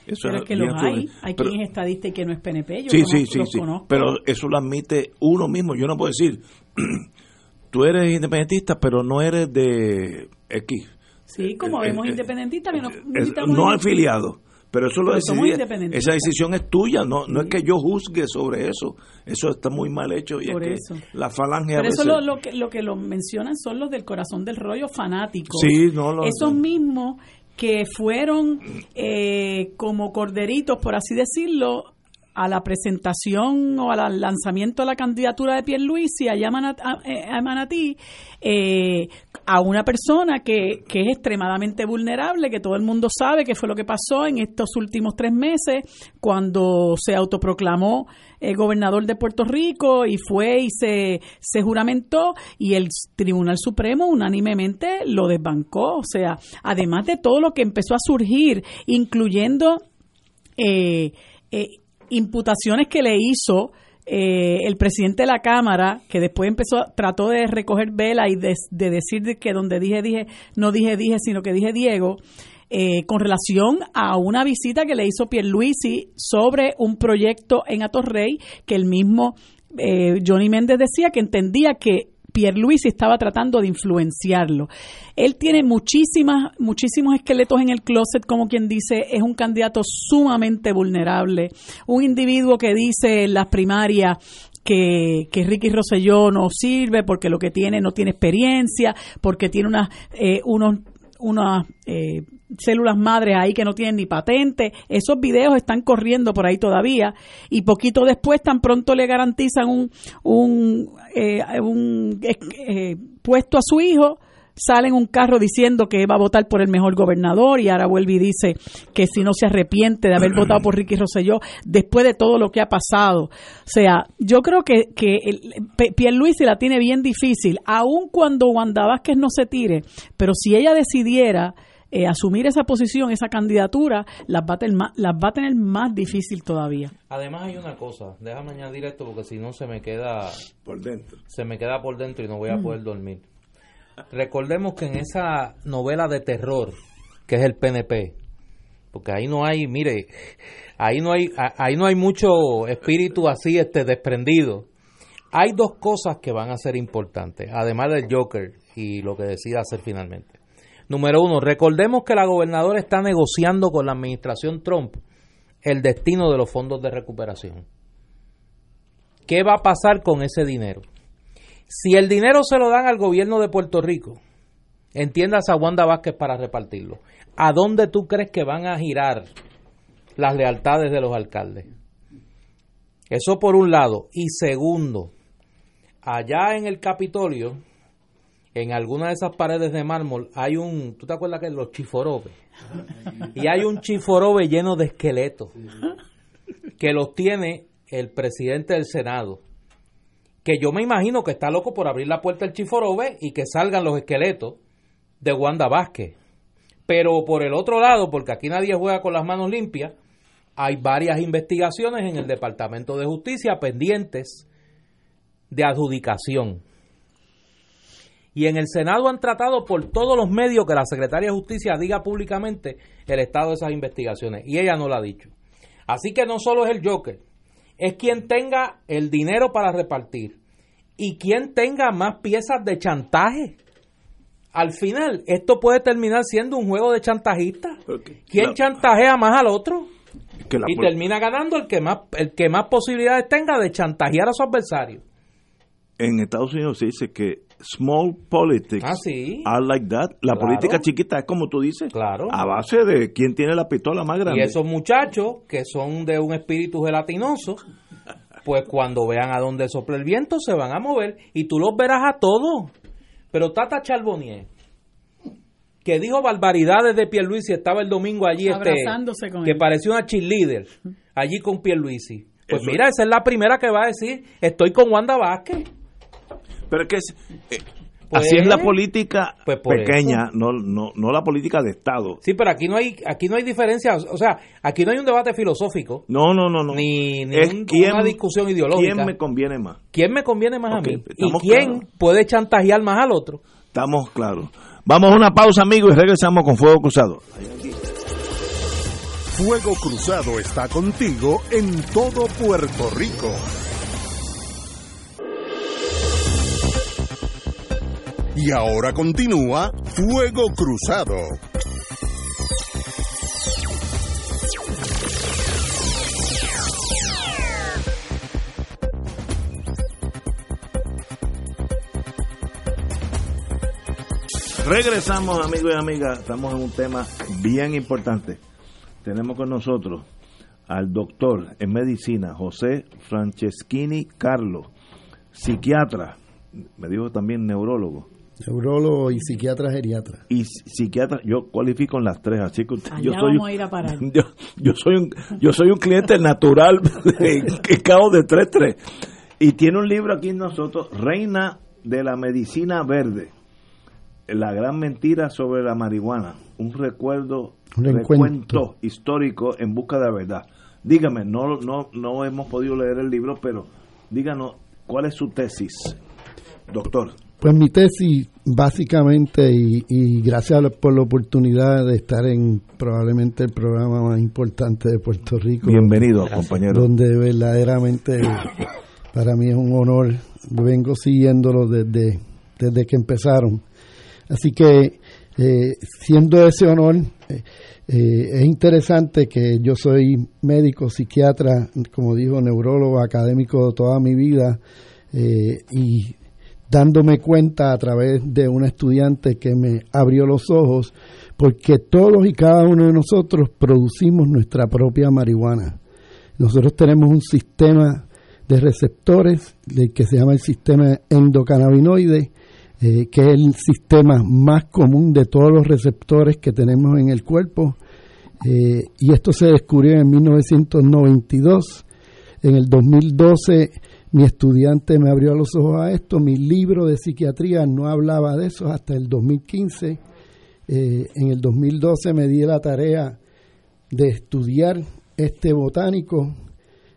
Eso pero es que los hay, hay quien es estadista y que no es PNP. Yo sí, sí, sí, sí. Pero eso lo admite uno mismo. Yo no puedo decir, <clears throat> tú eres independentista, pero no eres de X. Sí, como vemos independentistas, no, no afiliado. Pero eso lo decidí, esa decisión es tuya, no no es que yo juzgue sobre eso. Eso está muy mal hecho y es que la falange Pero eso lo, que lo que lo mencionan son los del corazón del rollo fanáticos. Sí, no lo Esos mismos que fueron eh, como corderitos, por así decirlo, a la presentación o al lanzamiento de la candidatura de Pierluisi allá a, eh, a Manatí eh, a una persona que, que, es extremadamente vulnerable, que todo el mundo sabe que fue lo que pasó en estos últimos tres meses cuando se autoproclamó el gobernador de Puerto Rico y fue y se, se juramentó y el Tribunal Supremo unánimemente lo desbancó. O sea, además de todo lo que empezó a surgir, incluyendo... Eh, eh, imputaciones que le hizo eh, el presidente de la Cámara, que después empezó, trató de recoger vela y de, decir que donde dije, dije, no dije, dije, sino que dije Diego, eh, con relación a una visita que le hizo Pierluisi sobre un proyecto en Atorrey, que el mismo eh, Johnny Méndez decía que entendía que Pierluisi estaba tratando de influenciarlo. Él tiene muchísimas, muchísimos esqueletos en el closet, como quien dice, es un candidato sumamente vulnerable, un individuo que dice en las primarias que, que, Ricky Rosselló no sirve porque lo que tiene no tiene experiencia, porque tiene unas, eh, unos unas eh, células madres ahí que no tienen ni patente. Esos videos están corriendo por ahí todavía y poquito después tan pronto le garantizan un, un, eh, un eh, puesto a su hijo sale en un carro diciendo que va a votar por el mejor gobernador y ahora vuelve y dice que si no se arrepiente de haber votado por Ricky Rosselló después de todo lo que ha pasado. O sea, yo creo que, que Pierluisi la tiene bien difícil, aun cuando Wanda Vázquez no se tire, pero si ella decidiera eh, asumir esa posición, esa candidatura, las va, a tener más, las va a tener más difícil todavía. Además hay una cosa, déjame añadir esto porque si no se me queda por dentro. Se me queda por dentro y no voy a poder dormir. Recordemos que en esa novela de terror, que es el PNP, porque ahí no hay, mire, ahí no hay, ahí no hay mucho espíritu así este desprendido. Hay dos cosas que van a ser importantes, además del Joker y lo que decida hacer finalmente. Número uno, recordemos que la gobernadora está negociando con la administración Trump el destino de los fondos de recuperación. ¿Qué va a pasar con ese dinero? Si el dinero se lo dan al gobierno de Puerto Rico, entiendas a Wanda Vázquez para repartirlo, ¿a dónde tú crees que van a girar las lealtades de los alcaldes? Eso por un lado. Y segundo, allá en el Capitolio, en alguna de esas paredes de mármol, hay un, ¿tú te acuerdas que los chiforobes? Y hay un chiforobe lleno de esqueletos que los tiene el presidente del Senado que yo me imagino que está loco por abrir la puerta del Chiforobe y que salgan los esqueletos de Wanda Vázquez. Pero por el otro lado, porque aquí nadie juega con las manos limpias, hay varias investigaciones en el Departamento de Justicia pendientes de adjudicación. Y en el Senado han tratado por todos los medios que la Secretaria de Justicia diga públicamente el estado de esas investigaciones. Y ella no lo ha dicho. Así que no solo es el Joker, es quien tenga el dinero para repartir y quien tenga más piezas de chantaje. Al final, esto puede terminar siendo un juego de chantajistas. ¿Quién chantajea más al otro? y termina ganando el que más el que más posibilidades tenga de chantajear a su adversario. En Estados Unidos se dice que small politics ah, are like that. La política chiquita es como tú dices, claro. a base de quién tiene la pistola más grande. Y esos muchachos que son de un espíritu gelatinoso, pues cuando vean a dónde sopla el viento se van a mover y tú los verás a todos. Pero Tata Charbonnier, que dijo barbaridades de Pierluisi, estaba el domingo allí, este, que pareció una cheerleader, allí con Pierluisi. Pues mira, esa es la primera que va a decir, estoy con Wanda Vázquez. Pero es que eh, pues, así es la política pues pequeña, no, no, no la política de Estado. Sí, pero aquí no hay aquí no hay diferencia, o sea, aquí no hay un debate filosófico. No, no, no, no. Ni, una discusión ideológica. ¿Quién me conviene más? ¿Quién me conviene más a mí? ¿Y quién puede chantajear más al otro? Estamos claros. Vamos a una pausa, amigos, y regresamos con Fuego Cruzado. Fuego Cruzado está contigo en todo Puerto Rico. Y ahora continúa Fuego Cruzado. Regresamos, amigos y amigas. Estamos en un tema bien importante. Tenemos con nosotros al doctor en medicina José Franceschini Carlos, psiquiatra, me dijo también neurólogo. Neurólogo y psiquiatra geriatra. Y psiquiatra, yo cualifico en las tres, así que Allá yo soy vamos a ir a parar. <laughs> yo, yo soy un yo soy un cliente natural <laughs> que cao de 3-3 y tiene un libro aquí en nosotros Reina de la medicina verde la gran mentira sobre la marihuana un recuerdo Un recuento recuento. histórico en busca de la verdad dígame no no no hemos podido leer el libro pero díganos cuál es su tesis doctor Pues mi tesis, básicamente, y, y gracias la- por la oportunidad de estar en probablemente el programa más importante de Puerto Rico, bienvenido compañero. Donde verdaderamente para mí es un honor, vengo siguiéndolo desde, desde que empezaron. Así que, eh, siendo ese honor, eh, eh, es interesante que yo soy médico, psiquiatra, como dijo, neurólogo, académico toda mi vida, eh, y dándome cuenta a través de una estudiante que me abrió los ojos, porque todos y cada uno de nosotros producimos nuestra propia marihuana. Nosotros tenemos un sistema de receptores que se llama el sistema endocannabinoide, eh, que es el sistema más común de todos los receptores que tenemos en el cuerpo. Eh, y esto se descubrió en 1992. En el 2012 mi estudiante me abrió los ojos a esto. Mi libro de psiquiatría no hablaba de eso hasta el 2015. Eh, en el 2012 me di la tarea de estudiar este botánico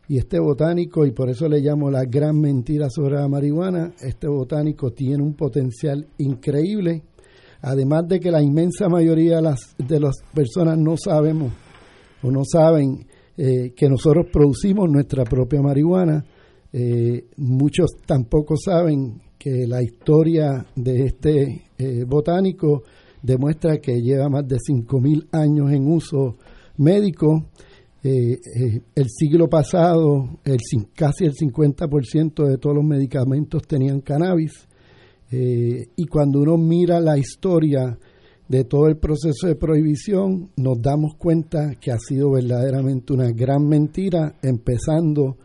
y este botánico, y por eso le llamo la gran mentira sobre la marihuana, este botánico tiene un potencial increíble, además de que la inmensa mayoría de las, de las personas no sabemos o no saben eh, que nosotros producimos nuestra propia marihuana, eh, muchos tampoco saben que la historia de este eh, botánico demuestra que lleva más de 5.000 años en uso médico. Eh, el siglo pasado, el, casi el 50% de todos los medicamentos tenían cannabis. Y cuando uno mira la historia de todo el proceso de prohibición, nos damos cuenta que ha sido verdaderamente una gran mentira, empezando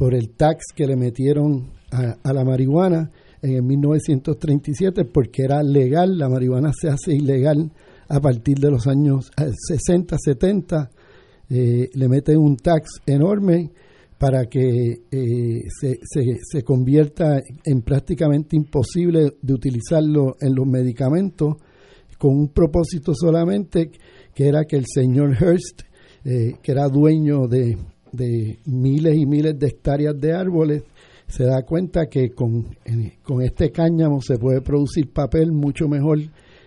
por el tax que le metieron a, la marihuana en el 1937, porque era legal, la marihuana se hace ilegal a partir de los años eh, 60, 70, eh, le meten un tax enorme para que eh, se, se, convierta en prácticamente imposible de utilizarlo en los medicamentos con un propósito solamente que era que el señor Hearst, eh, que era dueño de, de miles y miles de hectáreas de árboles, se da cuenta que con, eh, con este cáñamo se puede producir papel mucho mejor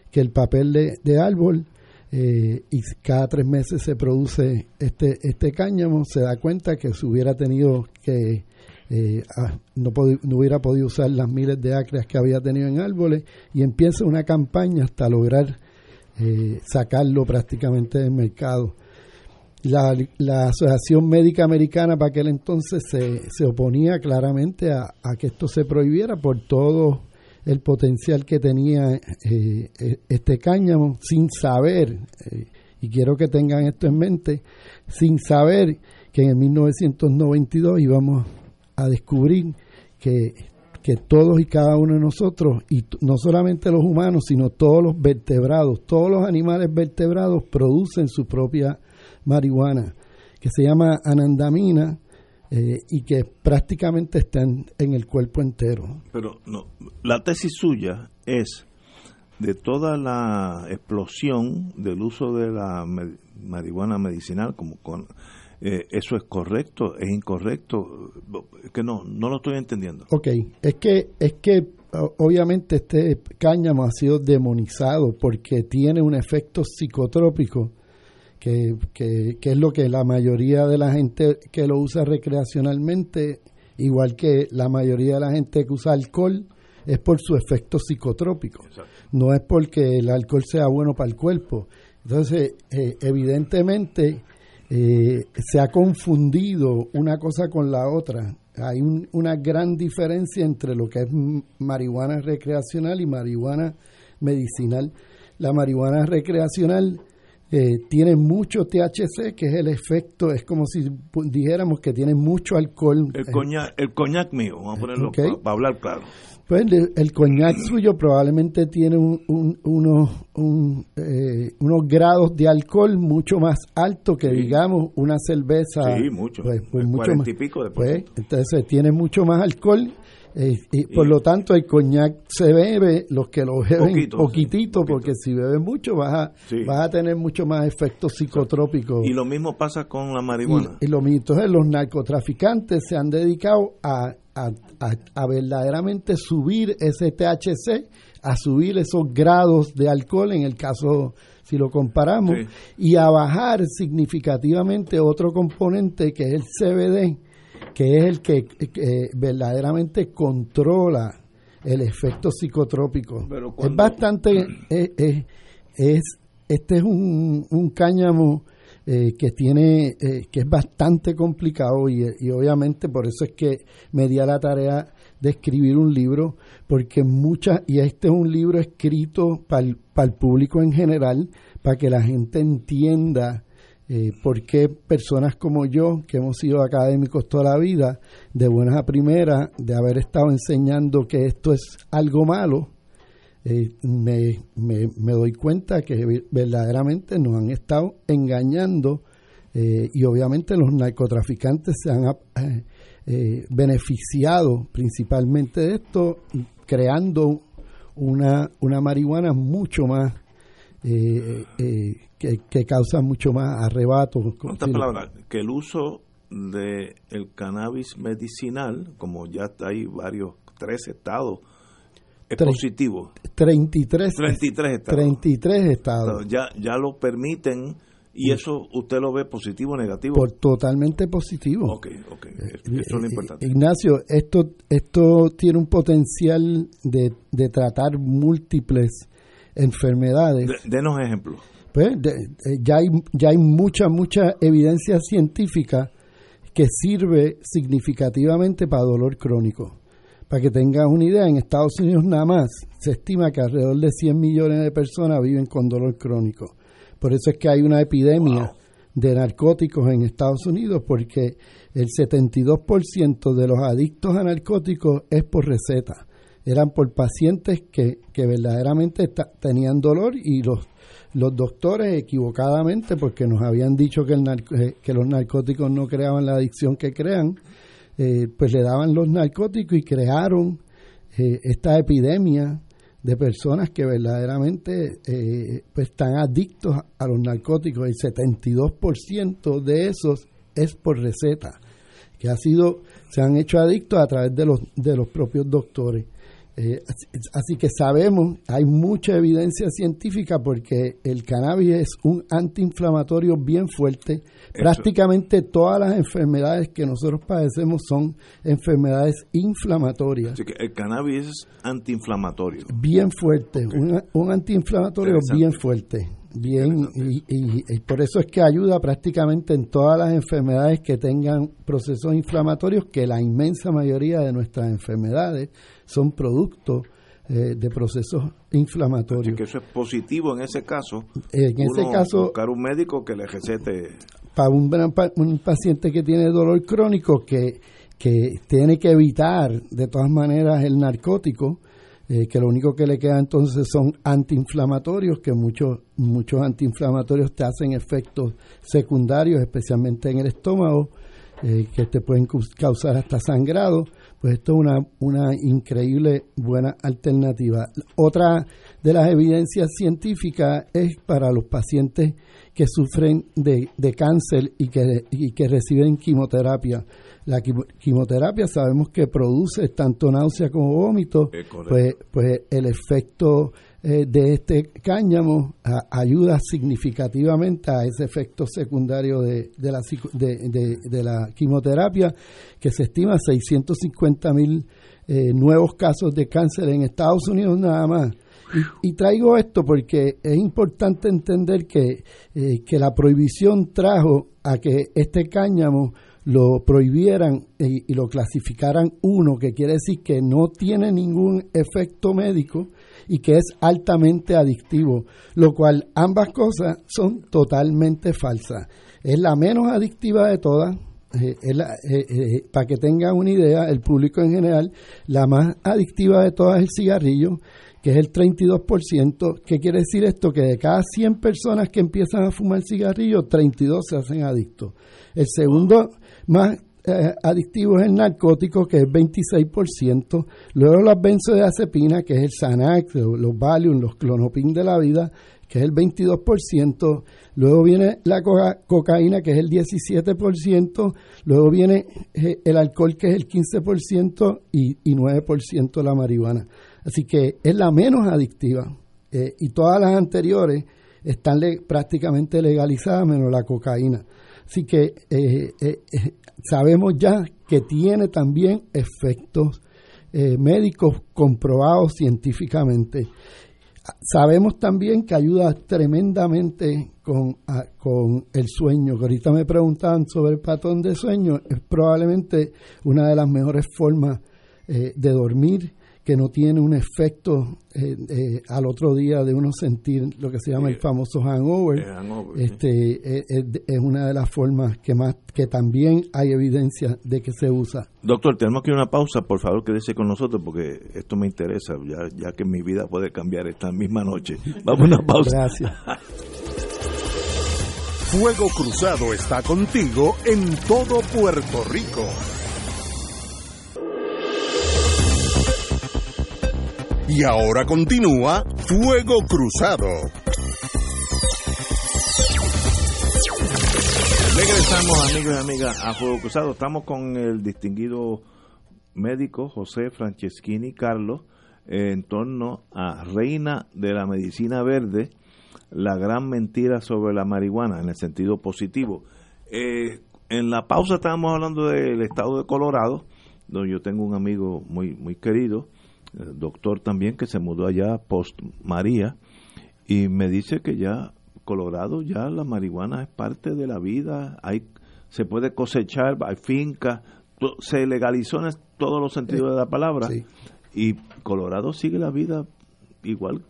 que el papel de, de árbol eh, y cada tres meses se produce este, este cáñamo, se da cuenta que se hubiera tenido que, eh, no, no hubiera podido usar las miles de acres que había tenido en árboles y empieza una campaña hasta lograr eh, sacarlo prácticamente del mercado. La, la Asociación Médica Americana para aquel entonces se, se oponía claramente a, a que esto se prohibiera por todo el potencial que tenía eh, eh, este cáñamo sin saber, eh, y quiero que tengan esto en mente, sin saber que en 1992 íbamos a descubrir que, que todos y cada uno de nosotros, y no solamente los humanos, sino todos los vertebrados, todos los animales vertebrados producen su propia marihuana, que se llama anandamina eh, y que prácticamente está en, en el cuerpo entero. Pero no, la tesis suya es de toda la explosión del uso de la marihuana medicinal, como con eh, eso es correcto, es incorrecto, es que no, no lo estoy entendiendo. Ok, es que, es que obviamente este cáñamo ha sido demonizado porque tiene un efecto psicotrópico que, que, es lo que la mayoría de la gente que lo usa recreacionalmente, igual que la mayoría de la gente que usa alcohol, es por su efecto psicotrópico. No es porque el alcohol sea bueno para el cuerpo. Entonces, eh, evidentemente, eh, se ha confundido una cosa con la otra. Hay una gran diferencia entre lo que es marihuana recreacional y marihuana medicinal. La marihuana recreacional eh, tiene mucho THC, que es el efecto, es como si dijéramos que tiene mucho alcohol. El coñac, el coñac mío, vamos a ponerlo para, hablar claro. Pues el, coñac suyo probablemente tiene unos, eh, unos grados de alcohol mucho más alto que, digamos, una cerveza. Sí, mucho. Pues, pues mucho y pico pues, entonces tiene mucho más alcohol eh, y por lo tanto, el coñac se bebe, los que lo beben poquitito, porque si beben mucho vas a, vas a tener mucho más efectos psicotrópicos. Y lo mismo pasa con la marihuana. Y, lo mismo, entonces los narcotraficantes se han dedicado a, a, verdaderamente subir ese THC, a subir esos grados de alcohol, en el caso si lo comparamos, y a bajar significativamente otro componente que es el CBD que es el que, verdaderamente controla el efecto psicotrópico. Es bastante, <clears throat> es, este es un, un cáñamo eh, que tiene, eh, que es bastante complicado y, obviamente por eso es que me di a la tarea de escribir un libro, porque muchas, y este es un libro escrito para el público en general, para que la gente entienda eh, por qué personas como yo, que hemos sido académicos toda la vida, de buenas a primeras, de haber estado enseñando que esto es algo malo, eh, me, doy cuenta que verdaderamente nos han estado engañando eh, y obviamente los narcotraficantes se han eh, beneficiado principalmente de esto, creando una, una marihuana mucho más eh, eh, que, causa mucho más arrebato. palabras, que el uso del el cannabis medicinal, como ya hay varios, tres estados, es positivo. 33, 33 estados. 33 estados. Ya, ya lo permiten y eso usted lo ve positivo o negativo. Por totalmente positivo. Ok, ok. Eh, eso es lo importante. Ignacio, esto, esto tiene un potencial de, de tratar múltiples enfermedades. denos ejemplos. Pues ya, hay, ya hay mucha, mucha evidencia científica que sirve significativamente para dolor crónico. Para que tengas una idea, en Estados Unidos nada más se estima que alrededor de 100 millones de personas viven con dolor crónico. Por eso es que hay una epidemia de narcóticos en Estados Unidos, porque el 72% de los adictos a narcóticos es por receta eran por pacientes que, que verdaderamente tenían dolor y los, los doctores equivocadamente, porque nos habían dicho que, el eh, que los narcóticos no creaban la adicción que crean, eh, pues le daban los narcóticos y crearon eh, esta epidemia de personas que verdaderamente pues están adictos a los narcóticos. El 72% de esos es por receta, que ha sido, se han hecho adictos a través de los, de los propios doctores. Eh, así, que sabemos, hay mucha evidencia científica porque el cannabis es un antiinflamatorio bien fuerte. Prácticamente todas las enfermedades que nosotros padecemos son enfermedades inflamatorias. Así que el cannabis es antiinflamatorio. Bien fuerte, un, antiinflamatorio bien fuerte. Bien, y, por eso es que ayuda prácticamente en todas las enfermedades que tengan procesos inflamatorios, que la inmensa mayoría de nuestras enfermedades son producto eh, de procesos inflamatorios. que eso es positivo en ese caso. En ese caso. Buscar un médico que le recete. Para un, un paciente que tiene dolor crónico, que, que tiene que evitar de todas maneras el narcótico, eh, que lo único que le queda entonces son antiinflamatorios, que muchos, muchos antiinflamatorios te hacen efectos secundarios, especialmente en el estómago, eh, que te pueden causar hasta sangrado pues esto es una, una increíble buena alternativa. Otra de las evidencias científicas es para los pacientes que sufren de, de cáncer y que, y que reciben quimioterapia. La quimioterapia sabemos que produce tanto náusea como vómito, pues, pues el efecto eh, de este cáñamo ayuda significativamente a ese efecto secundario de, de, la, de, la quimioterapia, que se estima 650 mil eh, nuevos casos de cáncer en Estados Unidos nada más. Y, traigo esto porque es importante entender que, eh, que la prohibición trajo a que este cáñamo lo prohibieran y, lo clasificaran uno, que quiere decir que no tiene ningún efecto médico y que es altamente adictivo, lo cual ambas cosas son totalmente falsas. Es la menos adictiva de todas, eh, eh, eh, para que tengan una idea, el público en general, la más adictiva de todas es el cigarrillo, que es el 32%. ¿Qué quiere decir esto? Que de cada 100 personas que empiezan a fumar cigarrillo, 32 se hacen adictos. El segundo más eh, adictivo es narcótico, que es 26%. Luego las benzodiazepinas, que es el Xanax, los Valium, los Clonopin de la vida, que es el 22%. Luego viene la cocaína, que es el 17%. Luego viene eh, el alcohol, que es el 15%, y, y 9% la marihuana. Así que es la menos adictiva. Eh, y todas las anteriores están prácticamente legalizadas, menos la cocaína. Así que eh, sabemos ya que tiene también efectos médicos comprobados científicamente. Sabemos también que ayuda tremendamente con, con el sueño, que ahorita me preguntaban sobre el patrón de sueño, es probablemente una de las mejores formas de dormir que no tiene un efecto eh, eh, al otro día de uno sentir lo que se llama el famoso hangover. este eh, es, una de las formas que más que también hay evidencia de que se usa. Doctor, tenemos que ir a una pausa, por favor, quédese con nosotros porque esto me interesa, ya, ya que mi vida puede cambiar esta misma noche. <laughs> Vamos a una pausa. Gracias. Fuego Cruzado está contigo en todo Puerto Rico. Y ahora continúa Fuego Cruzado. Regresamos amigos y amigas a Fuego Cruzado. Estamos con el distinguido médico José Franceschini Carlos en torno a Reina de la Medicina Verde, la gran mentira sobre la marihuana en el sentido positivo. Eh, en la pausa estábamos hablando del estado de Colorado, donde yo tengo un amigo muy, muy querido, doctor también que se mudó allá post María y me dice que ya Colorado ya la marihuana es parte de la vida, hay se puede cosechar, hay fincas, se legalizó en todos los sentidos de la palabra y Colorado sigue la vida igual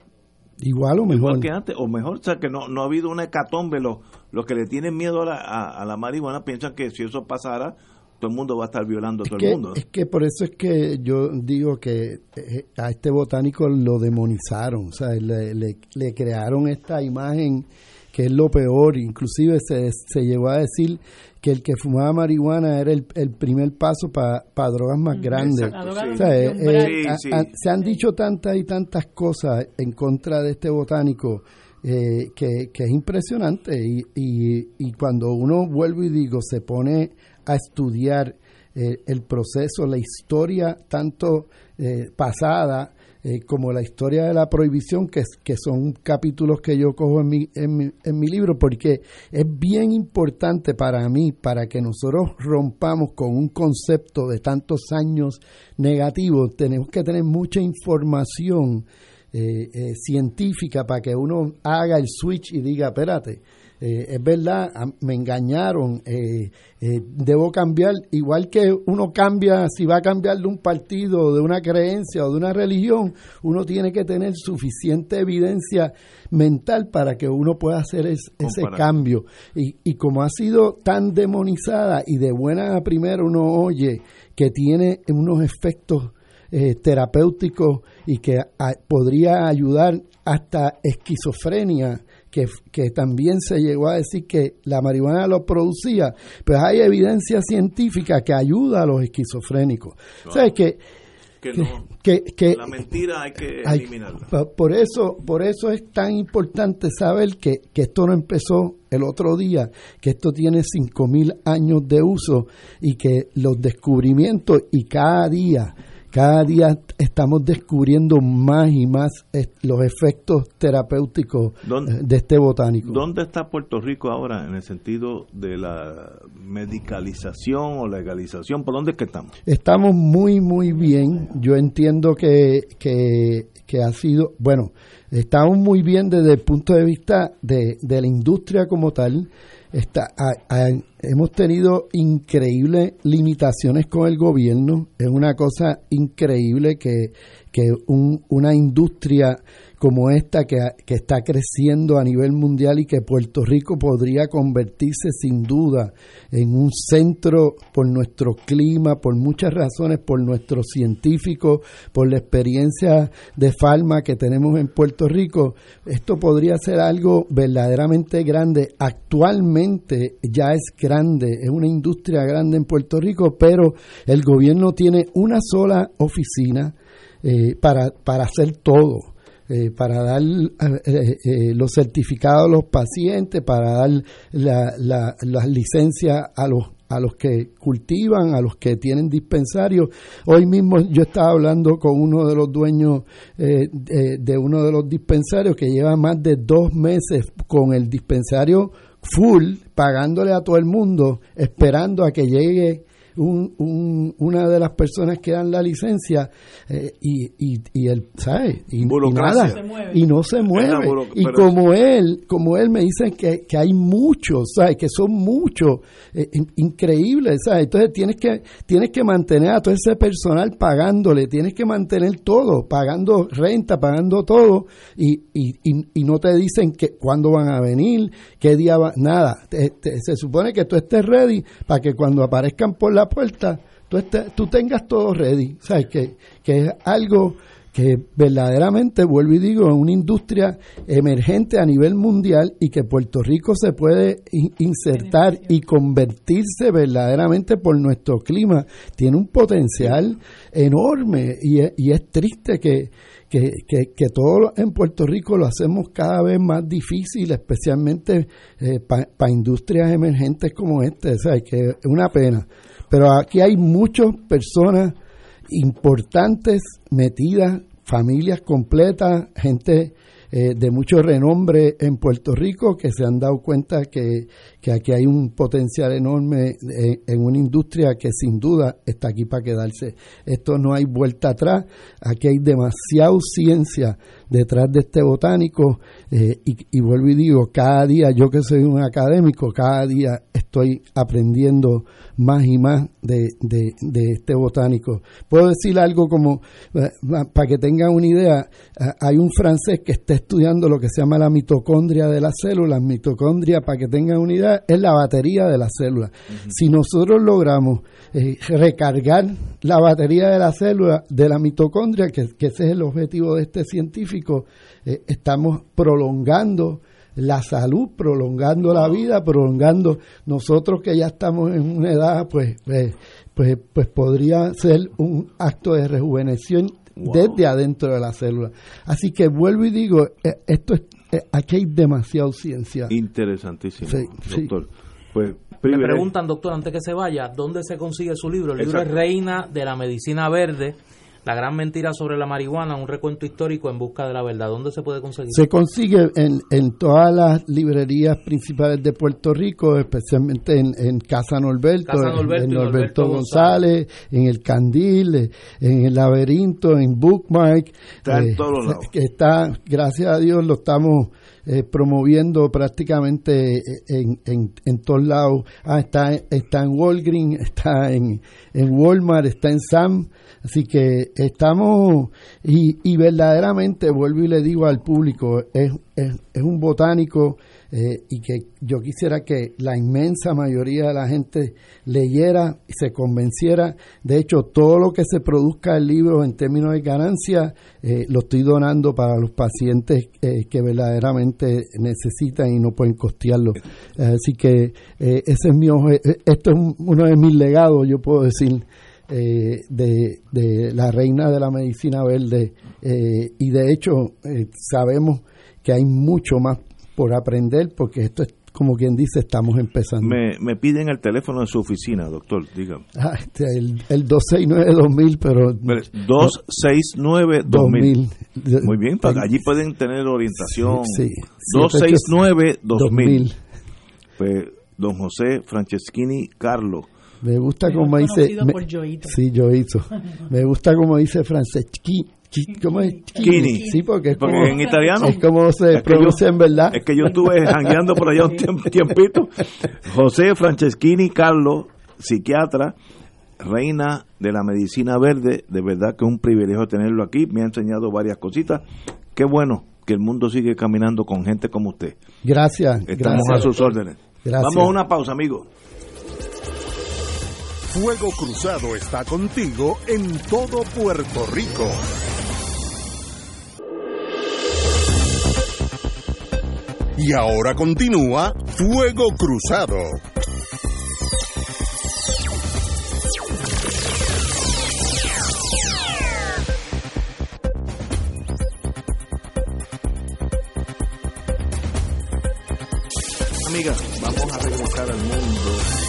igual o mejor. que antes o mejor o sea que no, no ha habido una hecatombe los, los que le tienen miedo a la, a la marihuana piensan que si eso pasara todo el mundo va a estar violando a todo el mundo. Es que por eso es que yo digo que eh, a este botánico lo demonizaron, o sea, le, le, crearon esta imagen que es lo peor, inclusive se, se llegó a decir que el que fumaba marihuana era el, el primer paso para drogas más grandes. se han dicho tantas y tantas cosas en contra de este botánico eh, que, que, es impresionante. Y, y, y cuando uno vuelve y digo se pone a estudiar eh, el proceso, la historia tanto eh, pasada eh, como la historia de la prohibición, que, son capítulos que yo cojo en mi, en, mi, en mi libro, porque es bien importante para mí, para que nosotros rompamos con un concepto de tantos años negativos, tenemos que tener mucha información científica para que uno haga el switch y diga, espérate, eh, es verdad, me engañaron, eh, eh, debo cambiar, igual que uno cambia, si va a cambiar de un partido, de una creencia o de una religión, uno tiene que tener suficiente evidencia mental para que uno pueda hacer ese cambio. Y, y como ha sido tan demonizada y de buena a primera uno oye que tiene unos efectos terapéuticos y que podría ayudar hasta esquizofrenia que, también se llegó a decir que la marihuana lo producía, pues hay evidencia científica que ayuda a los esquizofrénicos. O sea, que que, la mentira hay que eliminarla. Por eso, por eso es tan importante saber que, que esto no empezó el otro día, que esto tiene 5.000 años de uso y que los descubrimientos y cada día cada día estamos descubriendo más y más los efectos terapéuticos eh, de este botánico. ¿Dónde está Puerto Rico ahora en el sentido de la medicalización o legalización? ¿Por dónde es que estamos? Estamos muy, muy bien. Yo entiendo que, que, que ha sido, bueno, estamos muy bien desde el punto de vista de, de la industria como tal Está, hemos tenido increíbles limitaciones con el gobierno. Es una cosa increíble que, que una industria como esta que, que, está creciendo a nivel mundial y que Puerto Rico podría convertirse sin duda en un centro por nuestro clima, por muchas razones, por nuestros científicos, por la experiencia de Falma que tenemos en Puerto Rico. Esto podría ser algo verdaderamente grande. Actualmente ya es grande, es una industria grande en Puerto Rico, pero el gobierno tiene una sola oficina eh, para, para hacer todo eh, para dar eh, eh, los certificados a los pacientes, para dar las licencias a los a los que cultivan, a los que tienen dispensarios. Hoy mismo yo estaba hablando con uno de los dueños de uno de los dispensarios que lleva más de dos meses con el dispensario full, pagándole a todo el mundo, esperando a que llegue un, una de las personas que dan la licencia eh, y, y, y, él, ¿sabe? Y, nada, y no se mueve. Y como él, como él me dicen que, que hay muchos, ¿sabes? Que son muchos, eh, increíbles, ¿sabes? Entonces tienes que, tienes que mantener a todo ese personal pagándole, tienes que mantener todo, pagando renta, pagando todo, y, y, y, no te dicen que cuándo van a venir, qué día va, nada. se supone que tú estés ready para que cuando aparezcan por la puerta, tú, tú tengas todo ready. ¿Sabes? Que, que es algo que verdaderamente, vuelvo y digo, es una industria emergente a nivel mundial y que Puerto Rico se puede insertar y convertirse verdaderamente por nuestro clima. Tiene un potencial enorme y es, triste que, que, que, todo en Puerto Rico lo hacemos cada vez más difícil, especialmente eh, para industrias emergentes como este. O que es una pena. Pero aquí hay muchas personas importantes metidas, familias completas, gente eh, de mucho renombre en Puerto Rico que se han dado cuenta que, aquí hay un potencial enorme en, en, una industria que sin duda está aquí para quedarse. Esto no hay vuelta atrás, aquí hay demasiada ciencia detrás de este botánico eh, y, vuelvo y digo, cada día, yo que soy un académico, cada día estoy aprendiendo más y más de, este botánico. Puedo decir algo como, eh, para que tengan una idea, eh, hay un francés que está estudiando lo que se llama la mitocondria de las células. Mitocondria, para que tengan una idea, es la batería de las células. Si nosotros logramos recargar la batería de la célula, de la mitocondria, que ese es el objetivo de este científico, eh, estamos prolongando la salud, prolongando la vida, prolongando nosotros que ya estamos en una edad, pues, pues, pues, pues podría ser un acto de rejuvenecimiento desde adentro de la célula. Así que vuelvo y digo, eh, esto es, eh, aquí hay demasiada ciencia. Interesantísimo, doctor. Pues Me preguntan, doctor, antes que se vaya, ¿dónde se consigue su libro? El libro es Reina de la Medicina Verde la gran mentira sobre la marihuana, un recuento histórico en busca de la verdad. ¿Dónde se puede conseguir? Se consigue en, en todas las librerías principales de Puerto Rico, especialmente en, Casa Norberto, en, Norberto, González, en El Candil, en El Laberinto, en Bookmark. Está en eh, todos <laughs> lados. Que está, gracias a Dios, lo estamos eh, promoviendo prácticamente en, en, en, todos lados. Ah, está, está en Walgreens, <laughs> está en, en Walmart, está en Sam Así que estamos, y, y verdaderamente vuelvo y le digo al público, es, es, es un botánico eh, y que yo quisiera que la inmensa mayoría de la gente leyera y se convenciera. De hecho, todo lo que se produzca el libro en términos de ganancia eh, lo estoy donando para los pacientes eh, que verdaderamente necesitan y no pueden costearlo. Así que ese es mi esto es uno de mis legados, yo puedo decir eh, de, de, la reina de la medicina verde eh, y de hecho eh, sabemos que hay mucho más por aprender porque esto es como quien dice, estamos empezando. Me, me piden el teléfono de su oficina, doctor, dígame. Ah, este, el, el 269-2000, pero... 269-2000. Muy bien, pues allí pueden tener orientación. Sí, 269-2000. Pues, don José Franceschini Carlos. Me gusta como dice... Me, por Sí, Joito. <laughs> Me gusta como dice Franceschini ¿Cómo es? Kini. Sí, porque es como, en italiano. Es como se pronuncia en verdad. Es que yo estuve jangueando por allá un tiempito. José Franceschini Carlos, psiquiatra, reina de la medicina verde. De verdad que es un privilegio tenerlo aquí. Me ha enseñado varias cositas. Qué bueno que el mundo sigue caminando con gente como usted. Gracias. Estamos a sus órdenes. Vamos a una pausa, amigos. Fuego Cruzado está contigo en todo Puerto Rico. Y ahora continúa Fuego Cruzado. Amigas, vamos a regresar al mundo,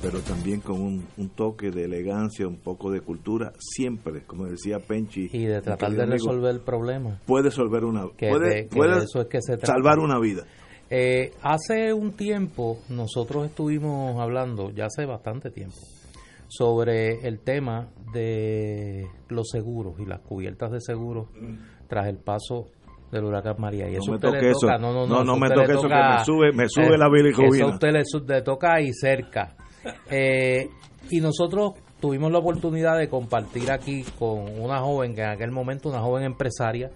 pero también con un, toque de elegancia, un poco de cultura, siempre, como decía Penchi. Y de tratar de resolver el problema. Puede resolver una puede, eso es que se salvar una vida. Eh, hace un tiempo nosotros estuvimos hablando, ya hace bastante tiempo, sobre el tema de los seguros y las cubiertas de seguros tras el paso del huracán María. Y eso no me eso. no, no, no, no, me toque eso, que me sube, me sube la bilirrubina. Eso a usted le, toca ahí cerca. Eh, y nosotros tuvimos la oportunidad de compartir aquí con una joven, que en aquel momento una joven empresaria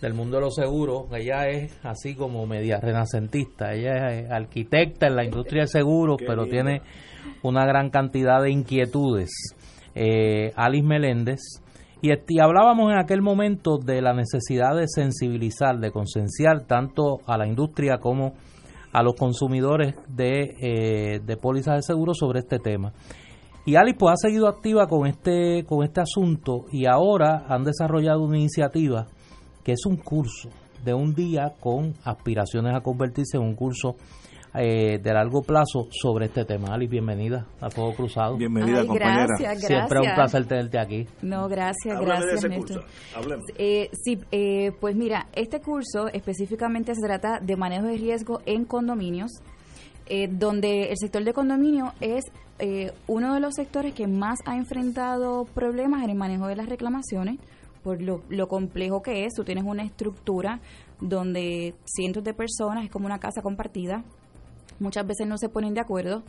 del mundo de los seguros, ella es así como media renacentista, ella es arquitecta en la industria de seguros, pero tiene una gran cantidad de inquietudes. Eh, Alice Meléndez, y, hablábamos en aquel momento de la necesidad de sensibilizar, de concienciar tanto a la industria como a los consumidores de, eh, de pólizas de seguro sobre este tema. Y Alice pues, ha seguido activa con este, con este asunto y ahora han desarrollado una iniciativa que es un curso de un día con aspiraciones a convertirse en un curso eh, de largo plazo sobre este tema. Alice, bienvenida a Fuego Cruzado. Bienvenida, compañera. Gracias, Siempre un placer tenerte aquí. No, gracias, gracias, Néstor. Eh, sí, eh, pues mira, este curso específicamente se trata de manejo de riesgo en condominios, eh, donde el sector de condominio es uno de los sectores que más ha enfrentado problemas en el manejo de las reclamaciones por lo, lo, complejo que es. Tú tienes una estructura donde cientos de personas, es como una casa compartida, muchas veces no se ponen de acuerdo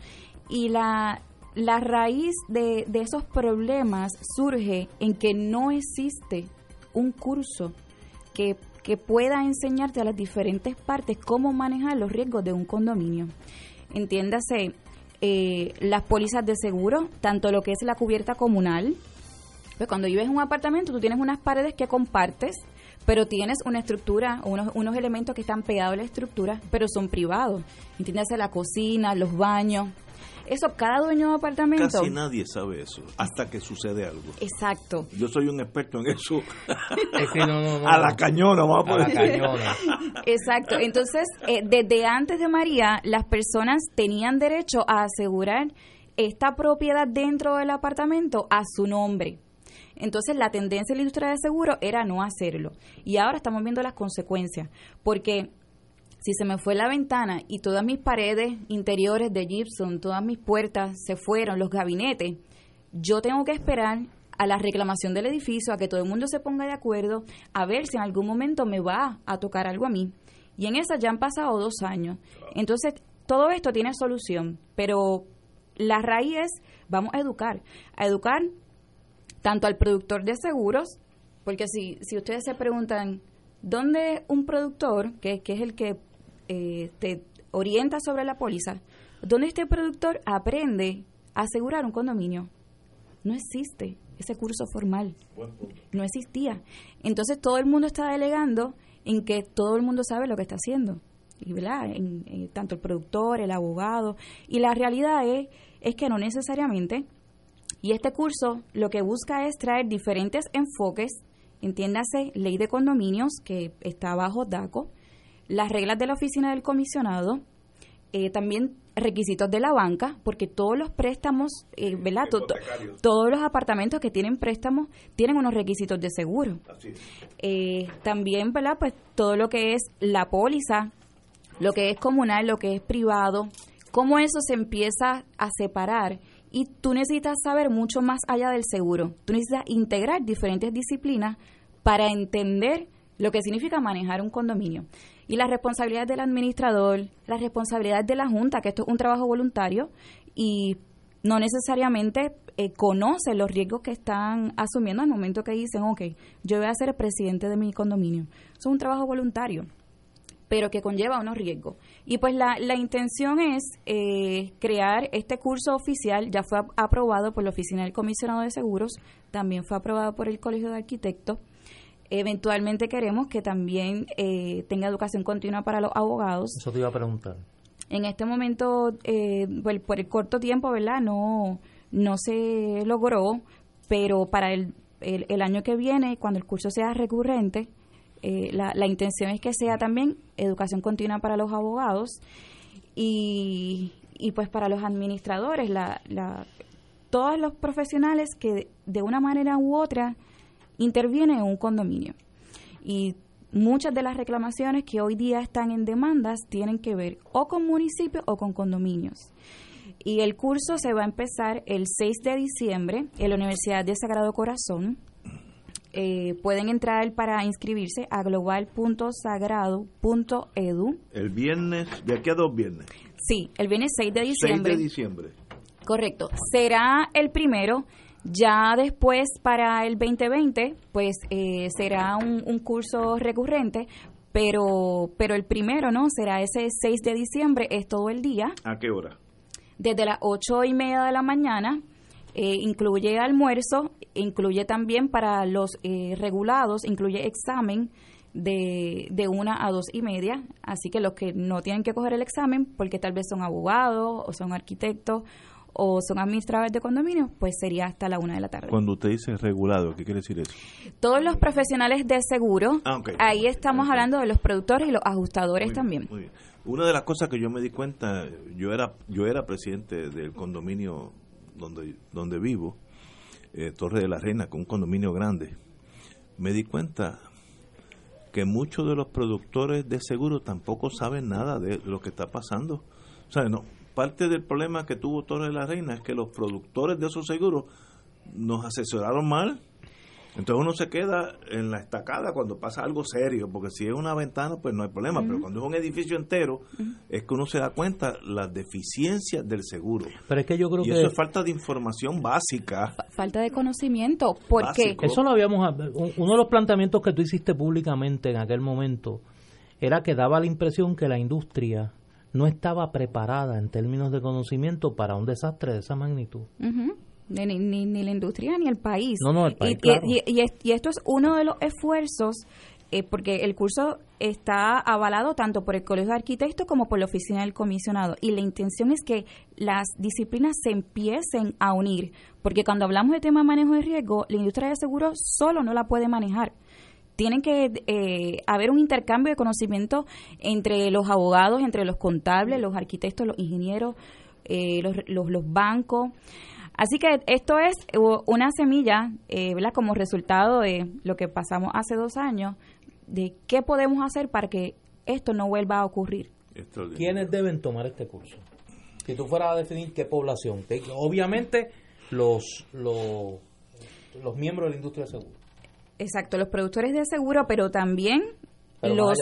y la, la raíz de, de esos problemas surge en que no existe un curso que, que pueda enseñarte a las diferentes partes cómo manejar los riesgos de un condominio. Entiéndase, eh, las pólizas de seguro, tanto lo que es la cubierta comunal, pues cuando vives en un apartamento tú tienes unas paredes que compartes, pero tienes una estructura, unos, unos elementos que están pegados a la estructura, pero son privados. Entiéndase la cocina, los baños. Eso, cada dueño de apartamento. Casi nadie sabe eso, hasta que sucede algo. Exacto. Yo soy un experto en eso. <laughs> a la cañona, vamos a poner. A la cañona. <laughs> Exacto. Entonces, eh, desde antes de María, las personas tenían derecho a asegurar esta propiedad dentro del apartamento a su nombre. Entonces la tendencia de la industria de seguro era no hacerlo. Y ahora estamos viendo las consecuencias, porque si se me fue la ventana y todas mis paredes interiores de gypsum, todas mis puertas se fueron, los gabinetes, yo tengo que esperar a la reclamación del edificio, a que todo el mundo se ponga de acuerdo, a ver si en algún momento me va a tocar algo a mí. Y en esa ya han pasado dos años. Entonces, todo esto tiene solución, pero la raíz es, vamos a educar, a educar tanto al productor de seguros, porque si, si ustedes se preguntan, ¿dónde un productor, que, que es el que eh, te orienta sobre la póliza, dónde este productor aprende a asegurar un condominio? No existe ese curso formal. No existía. Entonces todo el mundo está delegando en que todo el mundo sabe lo que está haciendo. Y, ¿verdad? En, tanto el productor, el abogado. Y la realidad es, es que no necesariamente Y este curso lo que busca es traer diferentes enfoques, entiéndase ley de condominios, que está bajo DACO, las reglas de la oficina del comisionado, eh, también requisitos de la banca, porque todos los préstamos, eh, ¿verdad? todos los apartamentos que tienen préstamos tienen unos requisitos de seguro. Eh, también, ¿verdad? Pues todo lo que es la póliza, lo que es comunal, lo que es privado, cómo eso se empieza a separar y tú necesitas saber mucho más allá del seguro. Tú necesitas integrar diferentes disciplinas para entender lo que significa manejar un condominio. Y las responsabilidades del administrador, las responsabilidades de la Junta, que esto es un trabajo voluntario y no necesariamente eh, conoce los riesgos que están asumiendo al momento que dicen, ok, yo voy a ser presidente de mi condominio. Eso es un trabajo voluntario, pero que conlleva unos riesgos. Y pues la, la intención es eh, crear este curso oficial, ya fue aprobado por la Oficina del Comisionado de Seguros, también fue aprobado por el Colegio de Arquitectos, Eventualmente queremos que también eh, tenga educación continua para los abogados. Eso te iba a preguntar. En este momento, eh, por el corto tiempo, ¿verdad? No, no se logró, pero para el, el, año que viene, cuando el curso sea recurrente, eh, la, la intención es que sea también educación continua para los abogados y, y pues para los administradores, la, la, todos los profesionales que de una manera u otra interviene en un condominio. Y muchas de las reclamaciones que hoy día están en demandas tienen que ver o con municipios o con condominios. Y el curso se va a empezar el 6 de diciembre en la Universidad de Sagrado Corazón. Eh, pueden entrar para inscribirse a global.sagrado.edu. El viernes, de aquí a dos viernes. Sí, el viernes 6 de diciembre. 6 de diciembre. Correcto. Será el primero ya después, para el 2020, pues eh, será un, curso recurrente, pero, pero el primero, ¿no? Será ese 6 de diciembre, es todo el día. ¿A qué hora? Desde las 8 y media de la mañana. Eh, incluye almuerzo, incluye también para los eh, regulados, incluye examen de, de una a dos y media. Así que los que no tienen que coger el examen, porque tal vez son abogados o son arquitectos o son administradores de condominios, pues sería hasta la una de la tarde. Cuando usted dice regulado, ¿qué quiere decir eso? Todos los profesionales de seguro, ah, ahí estamos hablando de los productores y los ajustadores también. Una de las cosas que yo me di cuenta, yo era yo era presidente del condominio donde donde vivo, eh, Torre de la Reina, con un condominio grande. Me di cuenta que muchos de los productores de seguro tampoco saben nada de lo que está pasando. O sea, no, parte del problema que tuvo Torre de la Reina es que los productores de esos seguros nos asesoraron mal. Entonces uno se queda en la estacada cuando pasa algo serio, porque si es una ventana, pues no hay problema, pero cuando es un edificio entero, es que uno se da cuenta las deficiencias del seguro. Pero es que yo creo y que... eso es falta de información básica. Falta de conocimiento, porque... Eso lo habíamos... Uno de los planteamientos que tú hiciste públicamente en aquel momento era que daba la impresión que la industria no estaba preparada en términos de conocimiento para un desastre de esa magnitud. Ni, ni, la industria ni el país. No, no, el país. Y, y, esto es uno de los esfuerzos, eh, porque el curso está avalado tanto por el Colegio de Arquitectos como por la Oficina del Comisionado. Y la intención es que las disciplinas se empiecen a unir, porque cuando hablamos de tema de manejo de riesgo, la industria de seguros solo no la puede manejar tienen que eh, haber un intercambio de conocimiento entre los abogados, entre los contables, los arquitectos, los ingenieros, eh, los, los, bancos. Así que esto es una semilla, eh, ¿verdad? Como resultado de lo que pasamos hace dos años, de qué podemos hacer para que esto no vuelva a ocurrir. ¿Quiénes deben tomar este curso? Si tú fueras a definir qué población, obviamente los, los, los miembros de la industria de seguros Exacto, los productores de seguro, pero también los,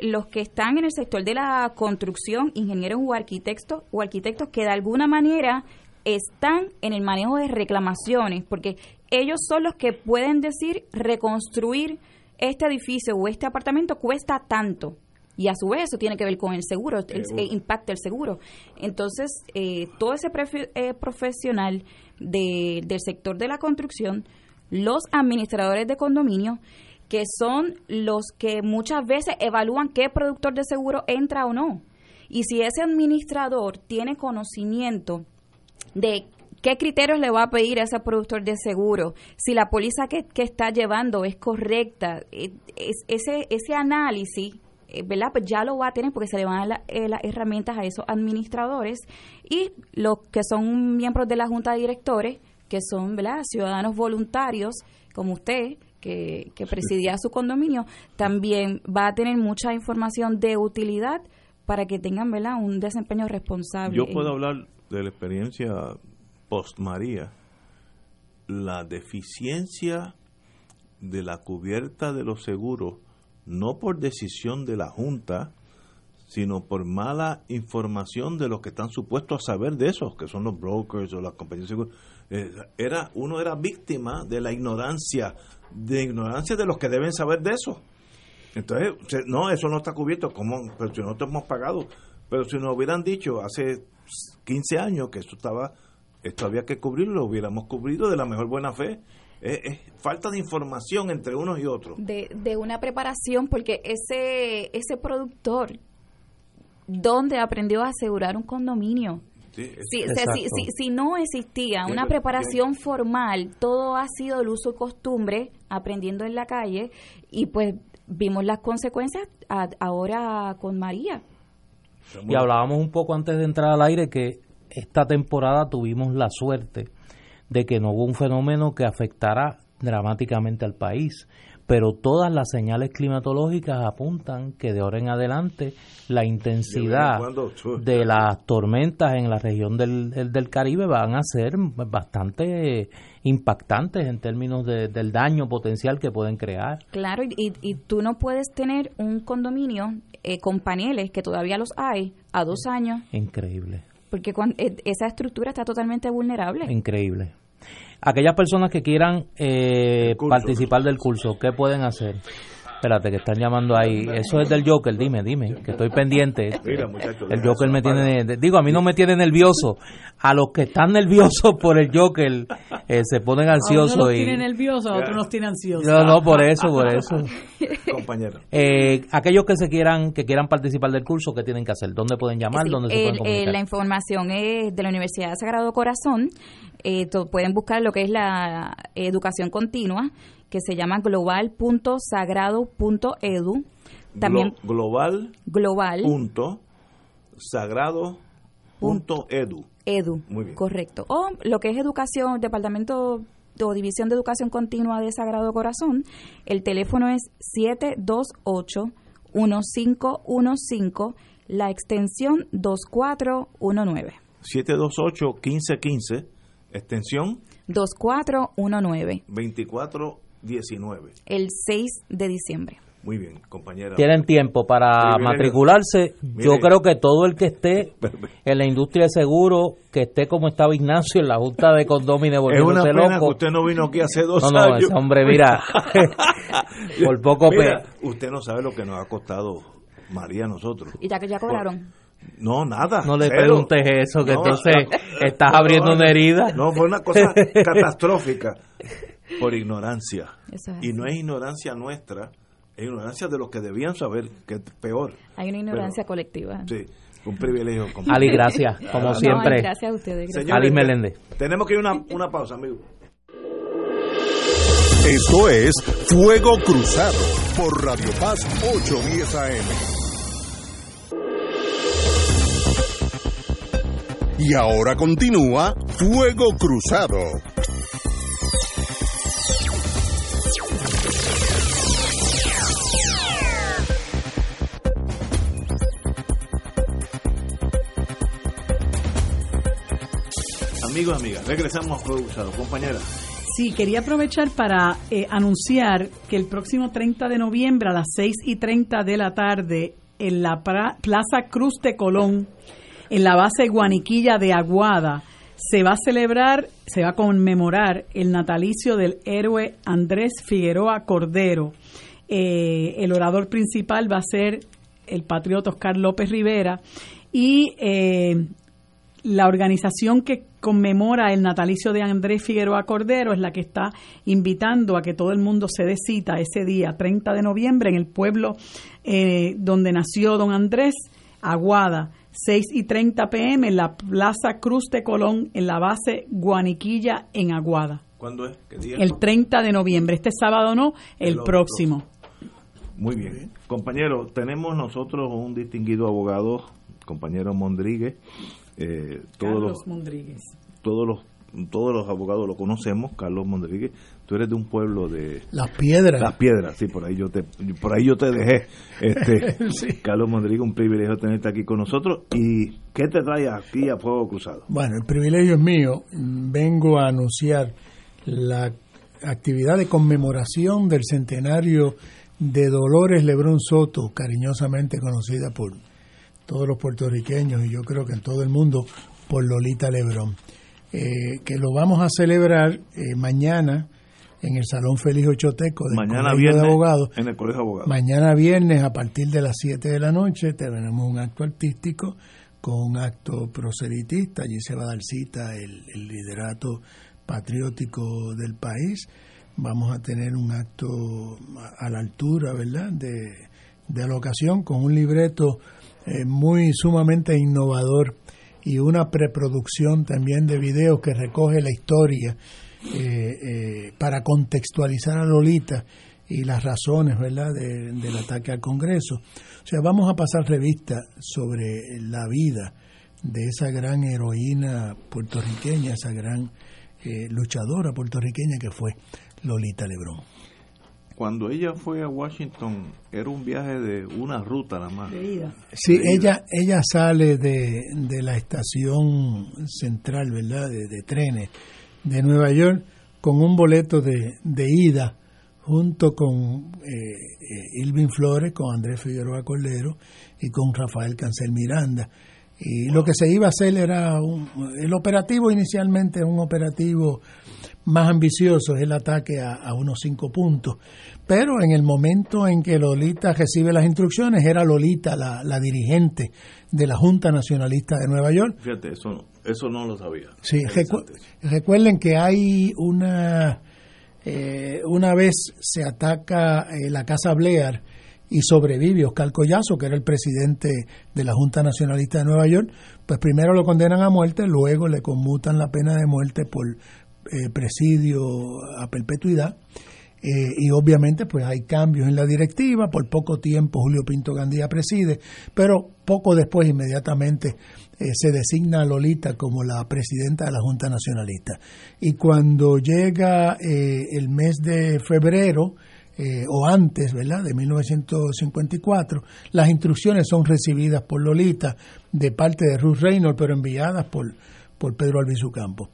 los que están en el sector de la construcción, ingenieros o arquitectos o arquitectos que de alguna manera están en el manejo de reclamaciones, porque ellos son los que pueden decir reconstruir este edificio o este apartamento cuesta tanto. Y a su vez eso tiene que ver con el seguro, el, impacta el seguro. Entonces, eh, todo ese eh, profesional de, del sector de la construcción los administradores de condominio, que son los que muchas veces evalúan qué productor de seguro entra o no. Y si ese administrador tiene conocimiento de ¿Qué criterios le va a pedir a ese productor de seguro? Si la póliza que, que está llevando es correcta, eh, es, ese, ese análisis eh, ¿verdad? Pues ya lo va a tener porque se le van a dar eh, las herramientas a esos administradores y los que son miembros de la junta de directores, que son ¿verdad? ciudadanos voluntarios como usted, que, que presidía su condominio, también va a tener mucha información de utilidad para que tengan ¿verdad? un desempeño responsable. Yo puedo hablar de la experiencia post María. La deficiencia de la cubierta de los seguros no por decisión de la Junta, sino por mala información de los que están supuestos a saber de eso, que son los brokers o las compañías de seguros. Eh, era, uno era víctima de la ignorancia, de ignorancia de los que deben saber de eso. Entonces, no, eso no está cubierto, como pero si no te hemos pagado. Pero si nos hubieran dicho hace 15 años que esto estaba, esto había que cubrirlo, lo hubiéramos cubrido de la mejor buena fe es, falta de información entre unos y otros. De, de una preparación, porque ese, ese productor, ¿dónde aprendió a asegurar un condominio? si, si, si, no existía una preparación formal, todo ha sido el uso y costumbre, aprendiendo en la calle, y pues vimos las consecuencias ahora con María. Y hablábamos un poco antes de entrar al aire que esta temporada tuvimos la suerte de que no hubo un fenómeno que afectara dramáticamente al país. Pero todas las señales climatológicas apuntan que de ahora en adelante la intensidad de las tormentas en la región del, del Caribe van a ser bastante impactantes en términos del daño potencial que pueden crear. Claro, y, y tú no puedes tener un condominio eh, con paneles, que todavía los hay, a dos años. Increíble. Porque eh, esa estructura está totalmente vulnerable. Increíble. Aquellas personas que quieran eh, participar del curso, ¿qué pueden hacer? Espérate, que están llamando ahí. Eso es del Joker, dime, dime, que estoy pendiente. <laughs> el Joker me tiene, digo, a mí no me tiene nervioso. A los que están nerviosos por el Joker eh, se ponen ansiosos. A unos y... nerviosos, a otros nos tienen ansiosos. No, no, por eso, por eso. <laughs> Compañero. Eh, aquellos que se quieran, que quieran participar del curso, ¿qué tienen que hacer? ¿Dónde pueden llamar? ¿Dónde se pueden comunicar? la información es de la Universidad de Sagrado Corazón. Eh, pueden buscar lo que es la educación continua que se llama global.sagrado.edu. También global. Global. Punto sagrado.edu. Edu. Muy bien. Correcto. O lo que es educación, departamento o división de educación continua de Sagrado Corazón, el teléfono es 728 1515, la extensión 2419. 728 1515, extensión 2419. 24 19. El 6 de diciembre. Muy bien, compañera. Tienen tiempo para matricularse. Yo creo que todo el que esté <laughs> en la industria de seguro, que esté como estaba Ignacio en la Junta de Condomine volviéndose es una pena Que usted no vino aquí hace dos años. No, ese hombre, mira, <laughs> por poco... Mira, usted no sabe lo que nos ha costado María a nosotros. ¿Y ya que ya cobraron? No, nada. No le preguntes eso, que entonces <laughs> estás abriendo una herida. No, fue una cosa <laughs> catastrófica por ignorancia. y no es ignorancia nuestra, es ignorancia de los que debían saber, que es peor. Hay una ignorancia colectiva. Sí, un privilegio. <laughs> Ali, gracias, como siempre. gracias a ustedes. Ali Meléndez. Tenemos que ir una, una pausa, amigo. Esto es Fuego Cruzado por Radio Paz 810 AM. Y ahora continúa Fuego Cruzado. Amigos, amigas, regresamos a Fuego compañera. Sí, quería aprovechar para eh, anunciar que el próximo 30 de noviembre a las 6 y 30 de la tarde en la Plaza Cruz de Colón, en la base Guaniquilla de Aguada, se va a celebrar, se va a conmemorar el natalicio del héroe Andrés Figueroa Cordero. Eh, el orador principal va a ser el patriota Oscar López Rivera y eh, la organización que conmemora el natalicio de Andrés Figueroa Cordero es la que está invitando a que todo el mundo se dé cita ese día, 30 de noviembre, en el pueblo eh, donde nació don Andrés, Aguada. 6 y 30 pm en la Plaza Cruz de Colón, en la base Guaniquilla, en Aguada. ¿Cuándo es? ¿Qué día? El 30 de noviembre. Este sábado no, el, próximo. Muy bien. Compañero, tenemos nosotros un distinguido abogado, compañero Mondríguez. Eh, todos Carlos los, Mondríguez. Todos los, todos los abogados lo conocemos, Carlos Mondríguez. Tú eres de un pueblo de... Las Piedras. Las Piedras, sí, por ahí yo te, por ahí yo te dejé. Este, <laughs> Carlos Mondríguez, un privilegio tenerte aquí con nosotros. ¿Y qué te trae aquí a Fuego Cruzado? Bueno, el privilegio es mío. Vengo a anunciar la actividad de conmemoración del centenario de Dolores Lebrón Soto, cariñosamente conocida por todos los puertorriqueños y yo creo que en todo el mundo por Lolita Lebrón, eh, que lo vamos a celebrar eh, mañana en el Salón Félix Ochoteco del Mañana Colegio viernes de Abogados. en el Colegio de Abogados. Mañana viernes a partir de las 7 de la noche tenemos un acto artístico con un acto proselitista, allí se va a dar cita el, el liderato patriótico del país, vamos a tener un acto a, a la altura, ¿verdad?, de, de la ocasión con un libreto eh, muy sumamente innovador y una preproducción también de videos que recoge la historia eh, eh, para contextualizar a Lolita y las razones verdad de- del ataque al Congreso. O sea, vamos a pasar revista sobre la vida de esa gran heroína puertorriqueña, esa gran eh, luchadora puertorriqueña que fue Lolita Lebrón. Cuando ella fue a Washington, era un viaje de una ruta nada más. Sí, ella, ella sale de, de la estación central, ¿verdad?, de, de trenes de Nueva York con un boleto de, de ida junto con eh, eh, Flores, con Andrés Figueroa Cordero y con Rafael Cancel Miranda. Y lo que se iba a hacer era un, el operativo inicialmente un operativo más ambicioso, el ataque a, a unos cinco puntos. Pero en el momento en que Lolita recibe las instrucciones, era Lolita la, la dirigente de la Junta Nacionalista de Nueva York. Fíjate, eso no, eso no lo sabía. Sí, recu- recuerden que hay una eh, una vez se ataca eh, la Casa Blair y sobrevive Oscar Collazo, que era el presidente de la Junta Nacionalista de Nueva York, pues primero lo condenan a muerte, luego le conmutan la pena de muerte por eh, presidio a perpetuidad. Eh, y obviamente pues hay cambios en la directiva, por poco tiempo Julio Pinto Gandía preside, pero poco después inmediatamente eh, se designa a Lolita como la presidenta de la Junta Nacionalista. Y cuando llega eh, el mes de febrero, o antes, ¿verdad?, de 1954, las instrucciones son recibidas por Lolita de parte de Ruth Reynolds, pero enviadas por, por Pedro Albizu Campos.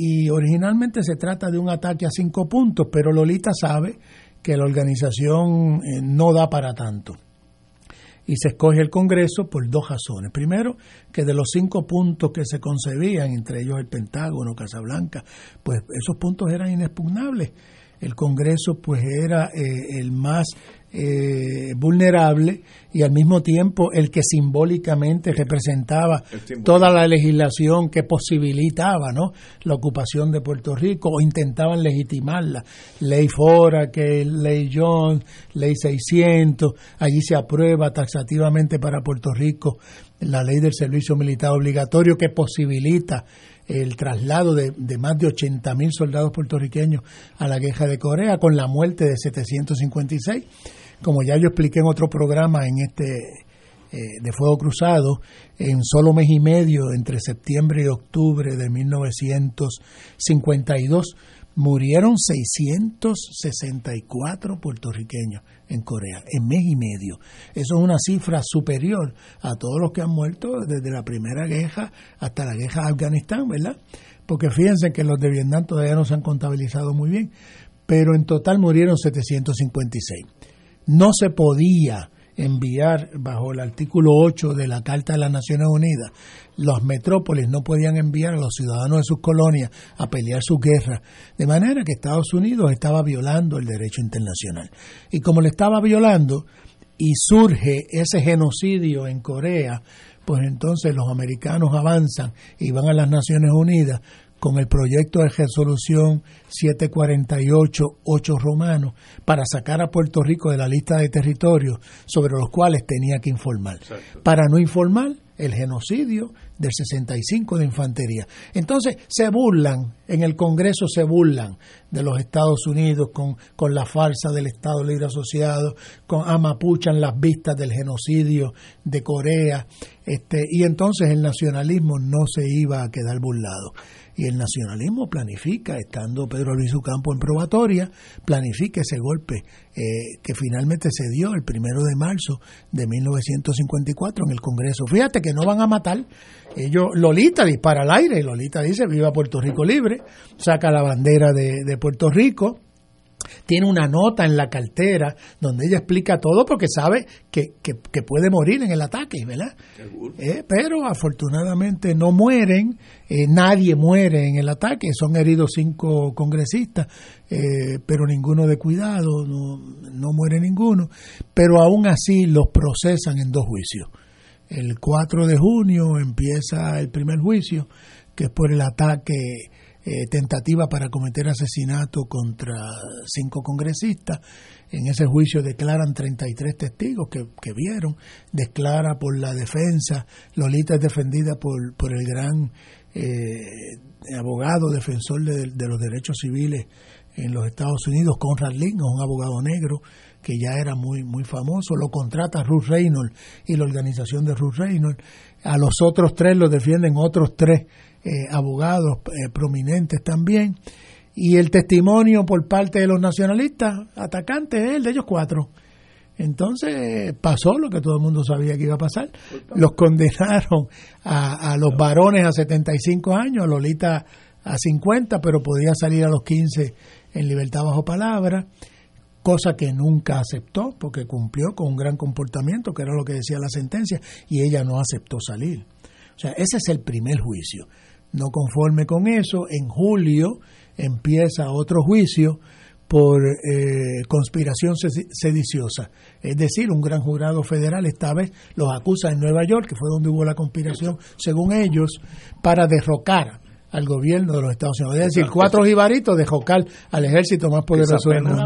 Y originalmente se trata de un ataque a cinco puntos, pero Lolita sabe que la organización eh, no da para tanto. Y se escoge el Congreso por dos razones. Primero, que de los cinco puntos que se concebían, entre ellos el Pentágono, Casablanca, pues esos puntos eran inexpugnables. El Congreso pues era eh, el más eh, vulnerable y al mismo tiempo el que simbólicamente representaba toda la legislación que posibilitaba ¿no? la ocupación de Puerto Rico o intentaban legitimarla. Ley Fora, que Ley Jones, Ley 600, allí se aprueba taxativamente para Puerto Rico la ley del servicio militar obligatorio que posibilita el traslado de, más de 80 mil soldados puertorriqueños a la guerra de Corea con la muerte de 756. Como ya yo expliqué en otro programa en este eh, de Fuego Cruzado, en solo mes y medio, entre septiembre y octubre de 1952, murieron 664 puertorriqueños en Corea, en mes y medio. Eso es una cifra superior a todos los que han muerto desde la Primera Guerra hasta la Guerra de Afganistán, ¿verdad? Porque fíjense que los de Vietnam todavía no se han contabilizado muy bien, pero en total murieron 756. No se podía enviar bajo el artículo 8 de la Carta de las Naciones Unidas, los metrópolis no podían enviar a los ciudadanos de sus colonias a pelear sus guerras, de manera que Estados Unidos estaba violando el derecho internacional. Y como le estaba violando y surge ese genocidio en Corea, pues entonces los americanos avanzan y van a las Naciones Unidas con el proyecto de resolución 748-8 romano para sacar a Puerto Rico de la lista de territorios sobre los cuales tenía que informar. Para no informar, el genocidio del 65 de infantería. Entonces se burlan, en el Congreso se burlan de los Estados Unidos con, con la farsa del Estado Libre Asociado, con amapuchan las vistas del genocidio de Corea, este, y entonces el nacionalismo no se iba a quedar burlado. Y el nacionalismo planifica, estando Pedro Luis Campo en probatoria, planifica ese golpe eh, que finalmente se dio el primero de marzo de 1954 en el Congreso. Fíjate que no van a matar. Ellos, Lolita dispara al aire, Lolita dice, viva Puerto Rico libre, saca la bandera de, de Puerto Rico, tiene una nota en la cartera donde ella explica todo porque sabe que, que, puede morir en el ataque, ¿verdad? Eh, pero afortunadamente no mueren, eh, nadie muere en el ataque, son heridos cinco congresistas, eh, pero ninguno de cuidado, no, no muere ninguno, pero aún así los procesan en dos juicios. El 4 de junio empieza el primer juicio, que es por el ataque eh, tentativa para cometer asesinato contra cinco congresistas. En ese juicio declaran 33 testigos que, que vieron, declara por la defensa, Lolita es defendida por, por el gran eh, abogado defensor de, los derechos civiles en los Estados Unidos, Conrad Link, un abogado negro que ya era muy muy famoso, lo contrata Ruth Reynolds y la organización de Ruth Reynolds. A los otros tres los defienden otros tres eh, abogados eh, prominentes también. Y el testimonio por parte de los nacionalistas atacantes es el de ellos cuatro. Entonces pasó lo que todo el mundo sabía que iba a pasar. Los condenaron a, a los varones a 75 años, a Lolita a 50, pero podía salir a los 15 en libertad bajo palabra, cosa que nunca aceptó porque cumplió con un gran comportamiento, que era lo que decía la sentencia, y ella no aceptó salir. O sea, ese es el primer juicio. No conforme con eso, en julio empieza otro juicio por eh, conspiración sediciosa. Es decir, un gran jurado federal esta vez los acusa en Nueva York, que fue donde hubo la conspiración, según ellos, para derrocar al gobierno de los Estados Unidos. Es decir, cuatro jibaritos de jocal al ejército más poderoso del mundo.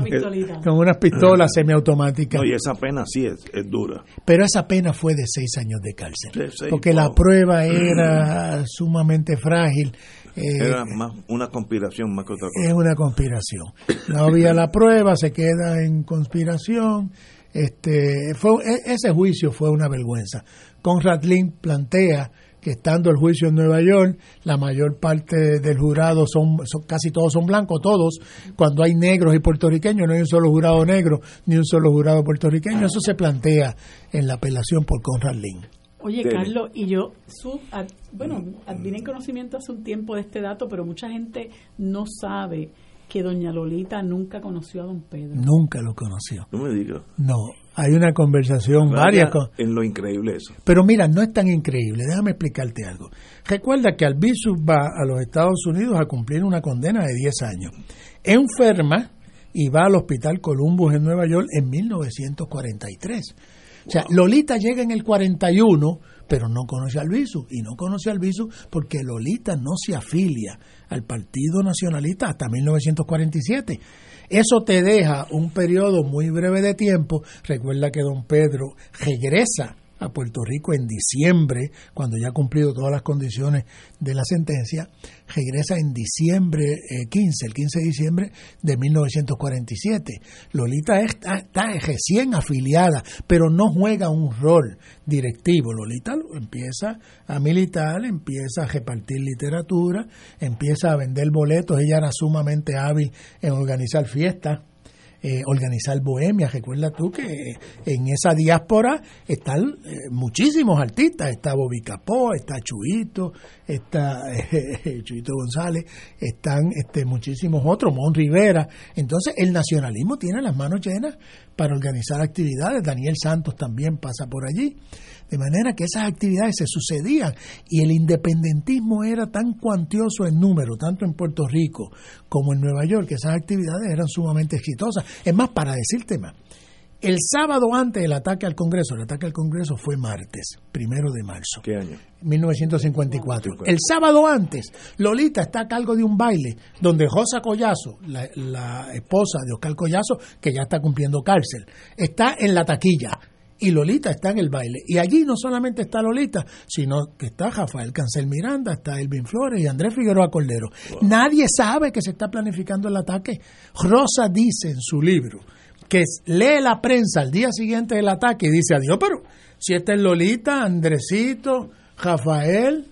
Con unas pistolas semiautomáticas. y esa pena sí es, dura. Pero esa pena fue de seis años de cárcel. porque la prueba <clears throat> era sumamente frágil. Eh, era más una conspiración más que otra cosa. Es una conspiración. No había la prueba, se queda en conspiración. Este, fue, e, ese juicio fue una vergüenza. Conrad Link plantea que estando el juicio en Nueva York, la mayor parte del jurado son, casi todos son blancos, todos, cuando hay negros y puertorriqueños, no hay un solo jurado negro ni un solo jurado puertorriqueño, eso se plantea en la apelación por Conrad Lynn. Oye, Carlos, y yo, su, bueno, vine en conocimiento hace un tiempo de este dato, pero mucha gente no sabe que doña Lolita nunca conoció a don Pedro. Nunca lo conoció. No me digas. No, hay una conversación, varias. En lo increíble eso. Pero mira, no es tan increíble. Déjame explicarte algo. Recuerda que Albizu va a los Estados Unidos a cumplir una condena de 10 años. Enferma y va al Hospital Columbus en Nueva York en 1943. O sea, Lolita llega en el 41, pero no conoce a Albizu. Y no conoce a Albizu porque Lolita no se afilia al Partido Nacionalista hasta 1947. Eso te deja un periodo muy breve de tiempo. Recuerda que don Pedro regresa a Puerto Rico en diciembre, cuando ya ha cumplido todas las condiciones de la sentencia, regresa en diciembre 15, eh, el 15 de diciembre de 1947. Lolita está, está recién afiliada, pero no juega un rol directivo. Lolita empieza a militar, empieza a repartir literatura, empieza a vender boletos. Ella era sumamente hábil en organizar fiestas eh, organizar bohemia. Recuerda tú que en esa diáspora están eh, muchísimos artistas. Está Bobby Capó, está Chuito, está <laughs> eh, Chuito González, están este, muchísimos otros, Mon Rivera. Entonces el nacionalismo tiene las manos llenas para organizar actividades. Daniel Santos también pasa por allí. De manera que esas actividades se sucedían y el independentismo era tan cuantioso en número, tanto en Puerto Rico como en Nueva York, que esas actividades eran sumamente exitosas. Es más, para decirte más, el sábado antes del ataque al Congreso, el ataque al Congreso fue martes, primero de marzo. ¿Qué año? 1954. El sábado antes, Lolita está a cargo de un baile donde Rosa Collazo, la, la esposa de Oscar Collazo, que ya está cumpliendo cárcel, está en la taquilla y Lolita está en el baile. Y allí no solamente está Lolita, sino que está Rafael Cancel Miranda, está Elvin Flores y Andrés Figueroa Cordero. Nadie sabe que se está planificando el ataque. Rosa dice en su libro que lee la prensa al día siguiente del ataque y dice, adiós, pero si esta es Lolita, Andresito, Rafael,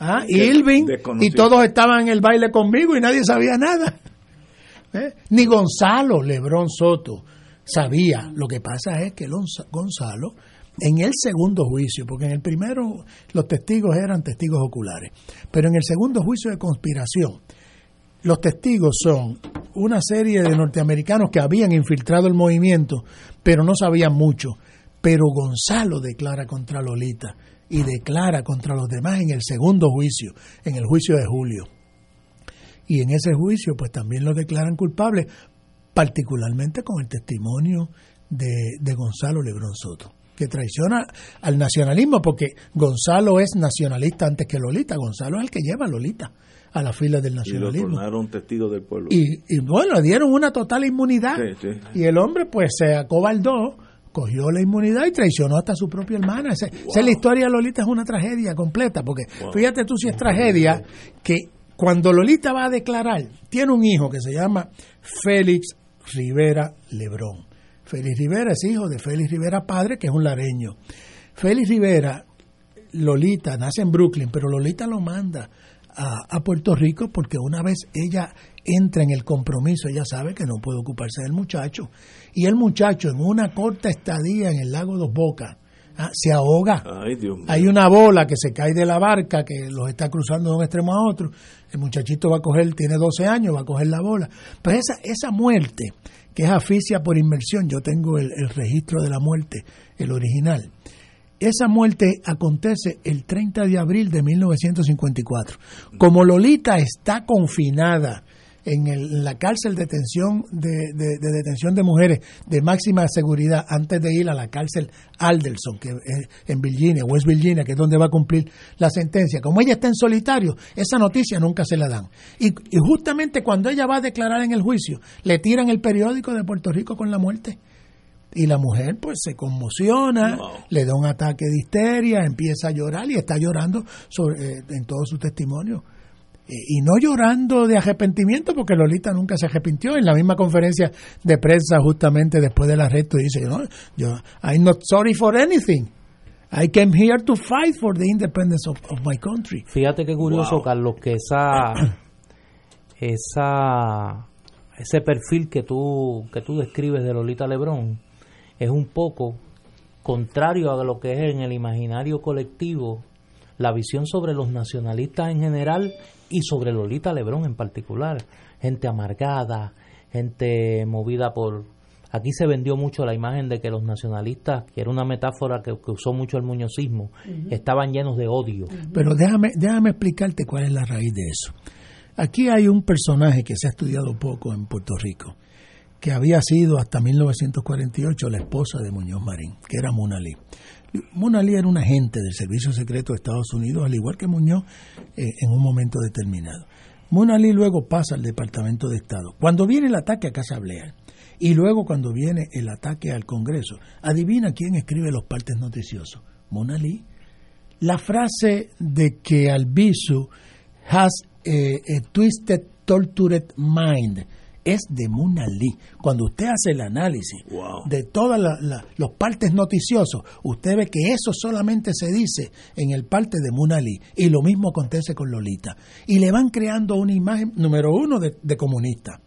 ah, Ilvin, y todos estaban en el baile conmigo y nadie sabía nada. <laughs> ¿Eh? Ni Gonzalo Lebrón Soto sabía. Lo que pasa es que Gonzalo, en el segundo juicio, porque en el primero los testigos eran testigos oculares, pero en el segundo juicio de conspiración, los testigos son una serie de norteamericanos que habían infiltrado el movimiento, pero no sabían mucho. Pero Gonzalo declara contra Lolita y declara contra los demás en el segundo juicio, en el juicio de julio. Y en ese juicio, pues también lo declaran culpable, particularmente con el testimonio de, de Gonzalo Lebrón Soto, que traiciona al nacionalismo, porque Gonzalo es nacionalista antes que Lolita. Gonzalo es el que lleva a Lolita a la fila del nacionalismo. Y testigo del pueblo. Y, y, bueno, le dieron una total inmunidad. Y el hombre, pues, se acobardó, cogió la inmunidad y traicionó hasta su propia hermana. Esa, es la historia de Lolita, es una tragedia completa, porque fíjate tú si es tragedia que cuando Lolita va a declarar, tiene un hijo que se llama Félix Rivera Lebrón. Félix Rivera es hijo de Félix Rivera padre, que es un lareño. Félix Rivera, Lolita, nace en Brooklyn, pero Lolita lo manda a, Puerto Rico porque una vez ella entra en el compromiso, ella sabe que no puede ocuparse del muchacho. Y el muchacho en una corta estadía en el lago Dos Bocas, ah, se ahoga. Hay una bola que se cae de la barca que los está cruzando de un extremo a otro. El muchachito va a coger, tiene 12 años, va a coger la bola. Pues esa, esa muerte, que es asfixia por inmersión, yo tengo el registro de la muerte, el original. Esa muerte acontece el 30 de abril de 1954. Como Lolita está confinada en, la cárcel de detención de, detención de mujeres de máxima seguridad antes de ir a la cárcel Alderson, que es en Virginia, West Virginia, que es donde va a cumplir la sentencia. Como ella está en solitario, esa noticia nunca se la dan. Y, y justamente cuando ella va a declarar en el juicio, le tiran el periódico de Puerto Rico con la muerte y la mujer pues se conmociona, le da un ataque de histeria, empieza a llorar y está llorando sobre, eh, en todo su testimonio. Y no llorando de arrepentimiento porque Lolita nunca se arrepintió. En la misma conferencia de prensa justamente después del arresto dice, no, yo, I'm not sorry for anything. I came here to fight for the independence of, my country. Fíjate qué curioso, Carlos, que esa, <clears throat> esa, ese perfil que tú, que tú describes de Lolita Lebrón, es un poco contrario a lo que es en el imaginario colectivo la visión sobre los nacionalistas en general y sobre Lolita Lebrón en particular. Gente amargada, gente movida por... Aquí se vendió mucho la imagen de que los nacionalistas, que era una metáfora que, usó mucho el muñozismo, estaban llenos de odio. Pero déjame, déjame explicarte cuál es la raíz de eso. Aquí hay un personaje que se ha estudiado poco en Puerto Rico, que había sido hasta 1948 la esposa de Muñoz Marín, que era Mona Lee. Mona Lee era un agente del Servicio Secreto de Estados Unidos, al igual que Muñoz, eh, en un momento determinado. Mona Lee luego pasa al Departamento de Estado. Cuando viene el ataque a Casa Blair y luego cuando viene el ataque al Congreso, adivina quién escribe los partes noticiosos. Mona Lee. La frase de que Albizu has a twisted, tortured mind es de Muna Lee. Cuando usted hace el análisis de todos los partes noticiosos, usted ve que eso solamente se dice en el parte de Muna Lee. Y lo mismo acontece con Lolita. Y le van creando una imagen, número uno, de, comunista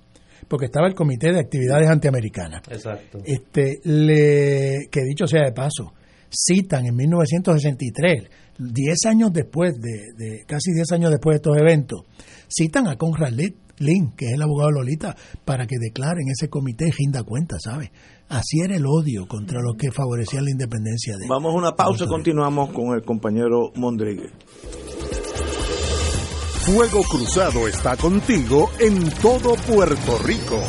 porque estaba el Comité de Actividades Antiamericanas. Exacto. Este, le, que dicho sea de paso, citan en 1963, 10 años después, de, de casi 10 años después de estos eventos, citan a Conrad Lin, que es el abogado Lolita, para que declare en ese comité y rinda cuenta, ¿sabes? Así era el odio contra los que favorecían la independencia de Vamos a una pausa y continuamos con el compañero Mondrigue. Fuego Cruzado está contigo en todo Puerto Rico.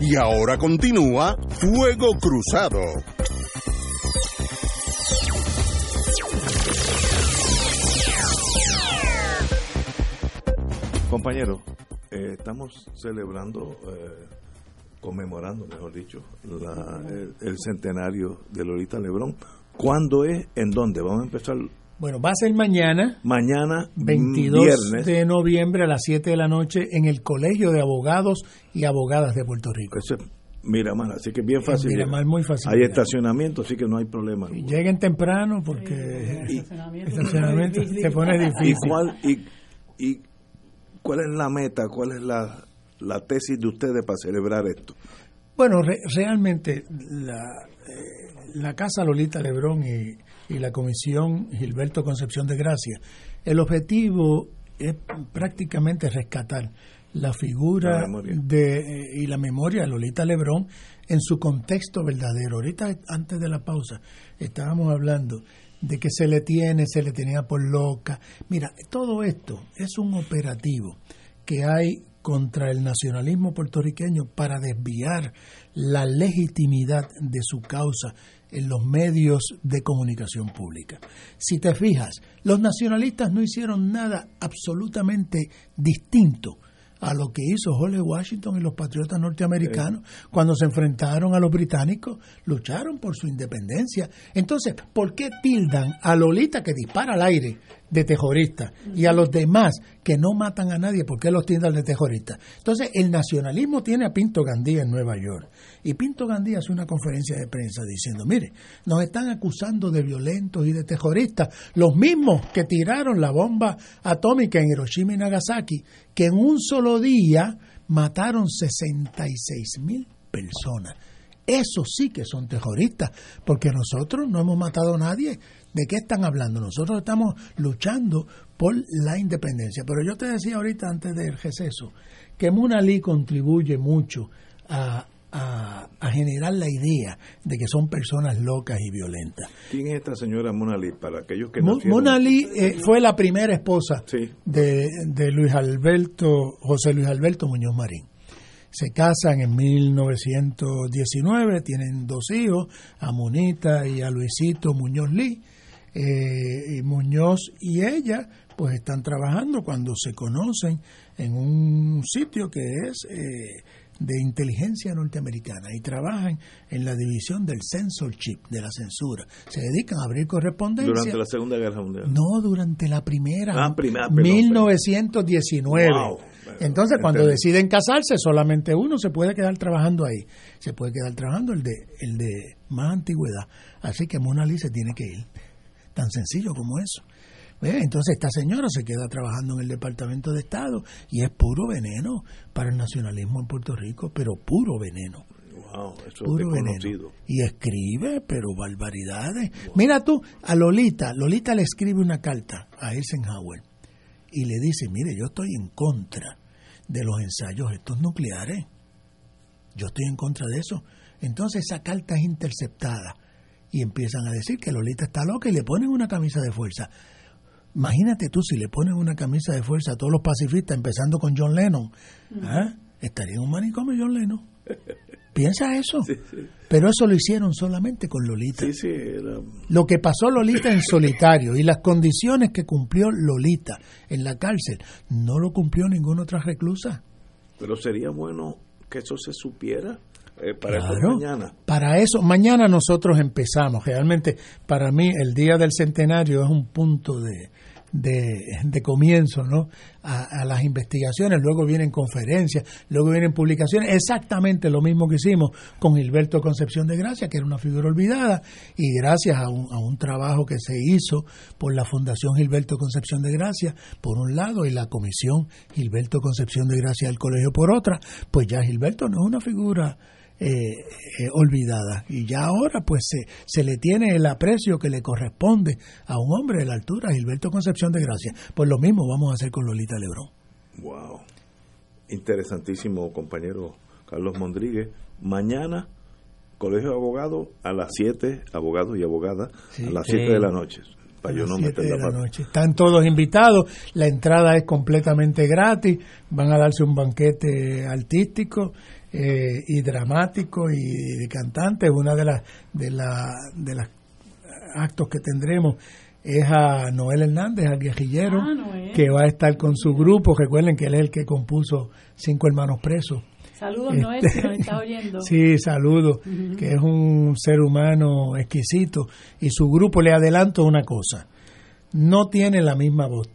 Y ahora continúa Fuego Cruzado. Compañeros, eh, estamos celebrando conmemorando, mejor dicho, el, centenario de Lolita Lebrón. ¿Cuándo es? ¿En dónde? Vamos a empezar. Bueno, va a ser mañana. Mañana, 22 de noviembre a las 7 de la noche en el Colegio de Abogados y Abogadas de Puerto Rico. Eso es Miramar, así que bien fácil. Miramar, muy fácil. Hay estacionamiento, así que no hay problema. Y lleguen temprano porque <laughs> el estacionamiento, se pone difícil. ¿Y cuál, y, cuál es la meta, cuál es la, la tesis de ustedes para celebrar esto? Bueno, realmente la, eh, la Casa Lolita Lebrón y, y la Comisión Gilberto Concepción de Gracia, el objetivo es prácticamente rescatar la figura de eh, y la memoria de Lolita Lebrón en su contexto verdadero. Ahorita, antes de la pausa, estábamos hablando de que se le tiene, se le tenía por loca. Mira, todo esto es un operativo que hay contra el nacionalismo puertorriqueño para desviar la legitimidad de su causa en los medios de comunicación pública. Si te fijas, los nacionalistas no hicieron nada absolutamente distinto a lo que hizo Jorge Washington y los patriotas norteamericanos cuando se enfrentaron a los británicos, lucharon por su independencia. Entonces, ¿por qué tildan a Lolita que dispara al aire de terrorista y a los demás que no matan a nadie, ¿por qué los tildan de terroristas? Entonces, el nacionalismo tiene a Pinto Gandía en Nueva York. Y Pinto Gandía hace una conferencia de prensa diciendo, mire, nos están acusando de violentos y de terroristas, los mismos que tiraron la bomba atómica en Hiroshima y Nagasaki, que en un solo día mataron 66 mil personas. Eso sí que son terroristas, porque nosotros no hemos matado a nadie. ¿De qué están hablando? Nosotros estamos luchando por la independencia. Pero yo te decía ahorita antes del receso que Munali contribuye mucho a, a, generar la idea de que son personas locas y violentas. ¿Quién es esta señora Monalí? Para aquellos que Monalí eh, fue la primera esposa de, de Luis Alberto, José Luis Alberto Muñoz Marín se casan en 1919, tienen dos hijos, a Monita y a Luisito Muñoz Lee. Eh, y Muñoz y ella pues están trabajando cuando se conocen en un sitio que es eh, de inteligencia norteamericana y trabajan en la división del censorship, de la censura. Se dedican a abrir correspondencia. ¿Durante la Segunda Guerra Mundial? No, durante la primera. Ah, primera 1919. Entonces, cuando deciden casarse, solamente uno se puede quedar trabajando ahí. Se puede quedar trabajando el de, el de más antigüedad. Así que Mona Lisa se tiene que ir. Tan sencillo como eso. Entonces esta señora se queda trabajando en el Departamento de Estado y es puro veneno para el nacionalismo en Puerto Rico, pero puro veneno. puro veneno. Y escribe, pero barbaridades. Mira tú, a Lolita, Lolita le escribe una carta a Eisenhower y le dice, mire, yo estoy en contra de los ensayos estos nucleares. Yo estoy en contra de eso. Entonces esa carta es interceptada y empiezan a decir que Lolita está loca y le ponen una camisa de fuerza. Imagínate tú si le pones una camisa de fuerza a todos los pacifistas, empezando con John Lennon, ¿ah? estaría en un manicomio John Lennon. <laughs> Piensa eso. Pero eso lo hicieron solamente con Lolita. Lo que pasó Lolita en solitario y las condiciones que cumplió Lolita en la cárcel, no lo cumplió ninguna otra reclusa. Pero sería bueno que eso se supiera. Eh, para eso mañana. Para eso, mañana nosotros empezamos. Realmente, para mí, el día del centenario es un punto de, de, comienzo ¿no? A, las investigaciones, luego vienen conferencias, luego vienen publicaciones, exactamente lo mismo que hicimos con Gilberto Concepción de Gracia, que era una figura olvidada, y gracias a un, a un trabajo que se hizo por la Fundación Gilberto Concepción de Gracia, por un lado, y la Comisión Gilberto Concepción de Gracia del Colegio por otra, pues ya Gilberto no es una figura eh, eh, olvidada. Y ya ahora pues se, se le tiene el aprecio que le corresponde a un hombre de la altura, Gilberto Concepción de Gracia. Pues lo mismo vamos a hacer con Lolita Lebrón. Wow. Interesantísimo, compañero Carlos Mondríguez. Mañana, Colegio de Abogados, a las 7, abogados y abogadas, a las 7 de la noche. Para yo no de la noche. Están todos invitados, la entrada es completamente gratis, van a darse un banquete artístico eh, y dramático y de cantante. Una de las de la, de las actos que tendremos es a Noel Hernández, al guerrillero, ah, que va a estar con su grupo. Recuerden que él es el que compuso Cinco Hermanos Presos. Saludos, Noel, si nos está oyendo. <laughs> Sí, saludos, que es un ser humano exquisito. Y su grupo, le adelanto una cosa, no tiene la misma voz.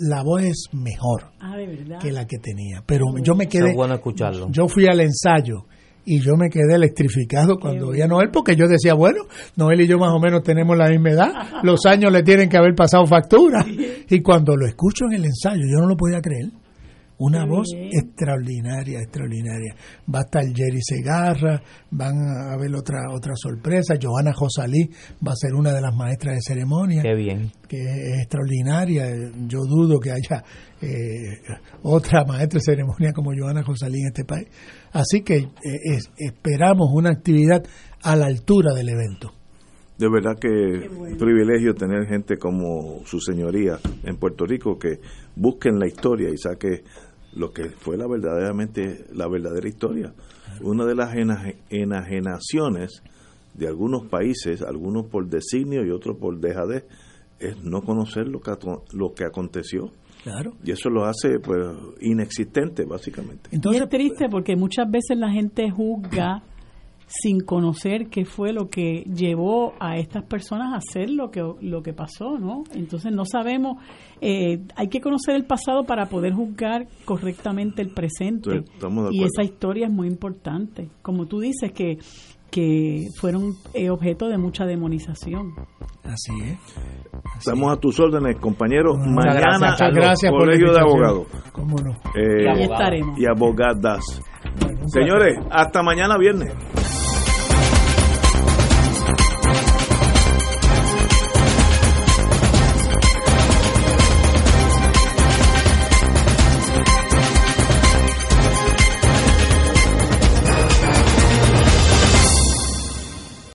La voz es mejor ah, que la que tenía. Pero yo me quedé... Es bueno escucharlo. Yo fui al ensayo y yo me quedé electrificado cuando vi a Noel porque yo decía, bueno, Noel y yo más o menos tenemos la misma edad, <laughs> los años le tienen que haber pasado factura. Y cuando lo escucho en el ensayo, yo no lo podía creer. Una voz extraordinaria, extraordinaria. Va a estar Jerry Segarra, van a haber otra otra sorpresa. Johanna Josalí va a ser una de las maestras de ceremonia. Qué bien. Que es extraordinaria. Yo dudo que haya eh, otra maestra de ceremonia como Johanna Josalí en este país. Así que eh, esperamos una actividad a la altura del evento. De verdad que un privilegio tener gente como su señoría en Puerto Rico que busquen la historia y saque lo que fue la verdaderamente la verdadera historia. Una de las enajenaciones de algunos países, algunos por designio y otros por dejadez, es no conocer lo que, lo que aconteció. Claro. Y eso lo hace pues inexistente básicamente. Entonces, es triste porque muchas veces la gente juzga sin conocer qué fue lo que llevó a estas personas a hacer lo que lo que pasó, ¿no? Entonces no sabemos, eh, hay que conocer el pasado para poder juzgar correctamente el presente. y esa historia es muy importante. Como tú dices que que fueron eh, objeto de mucha demonización. Así es. Estamos a tus órdenes, compañeros. Mañana gracias, gracias Colegio de Abogados. ¿Cómo no? Eh, y, abogadas. Señores, hasta mañana viernes.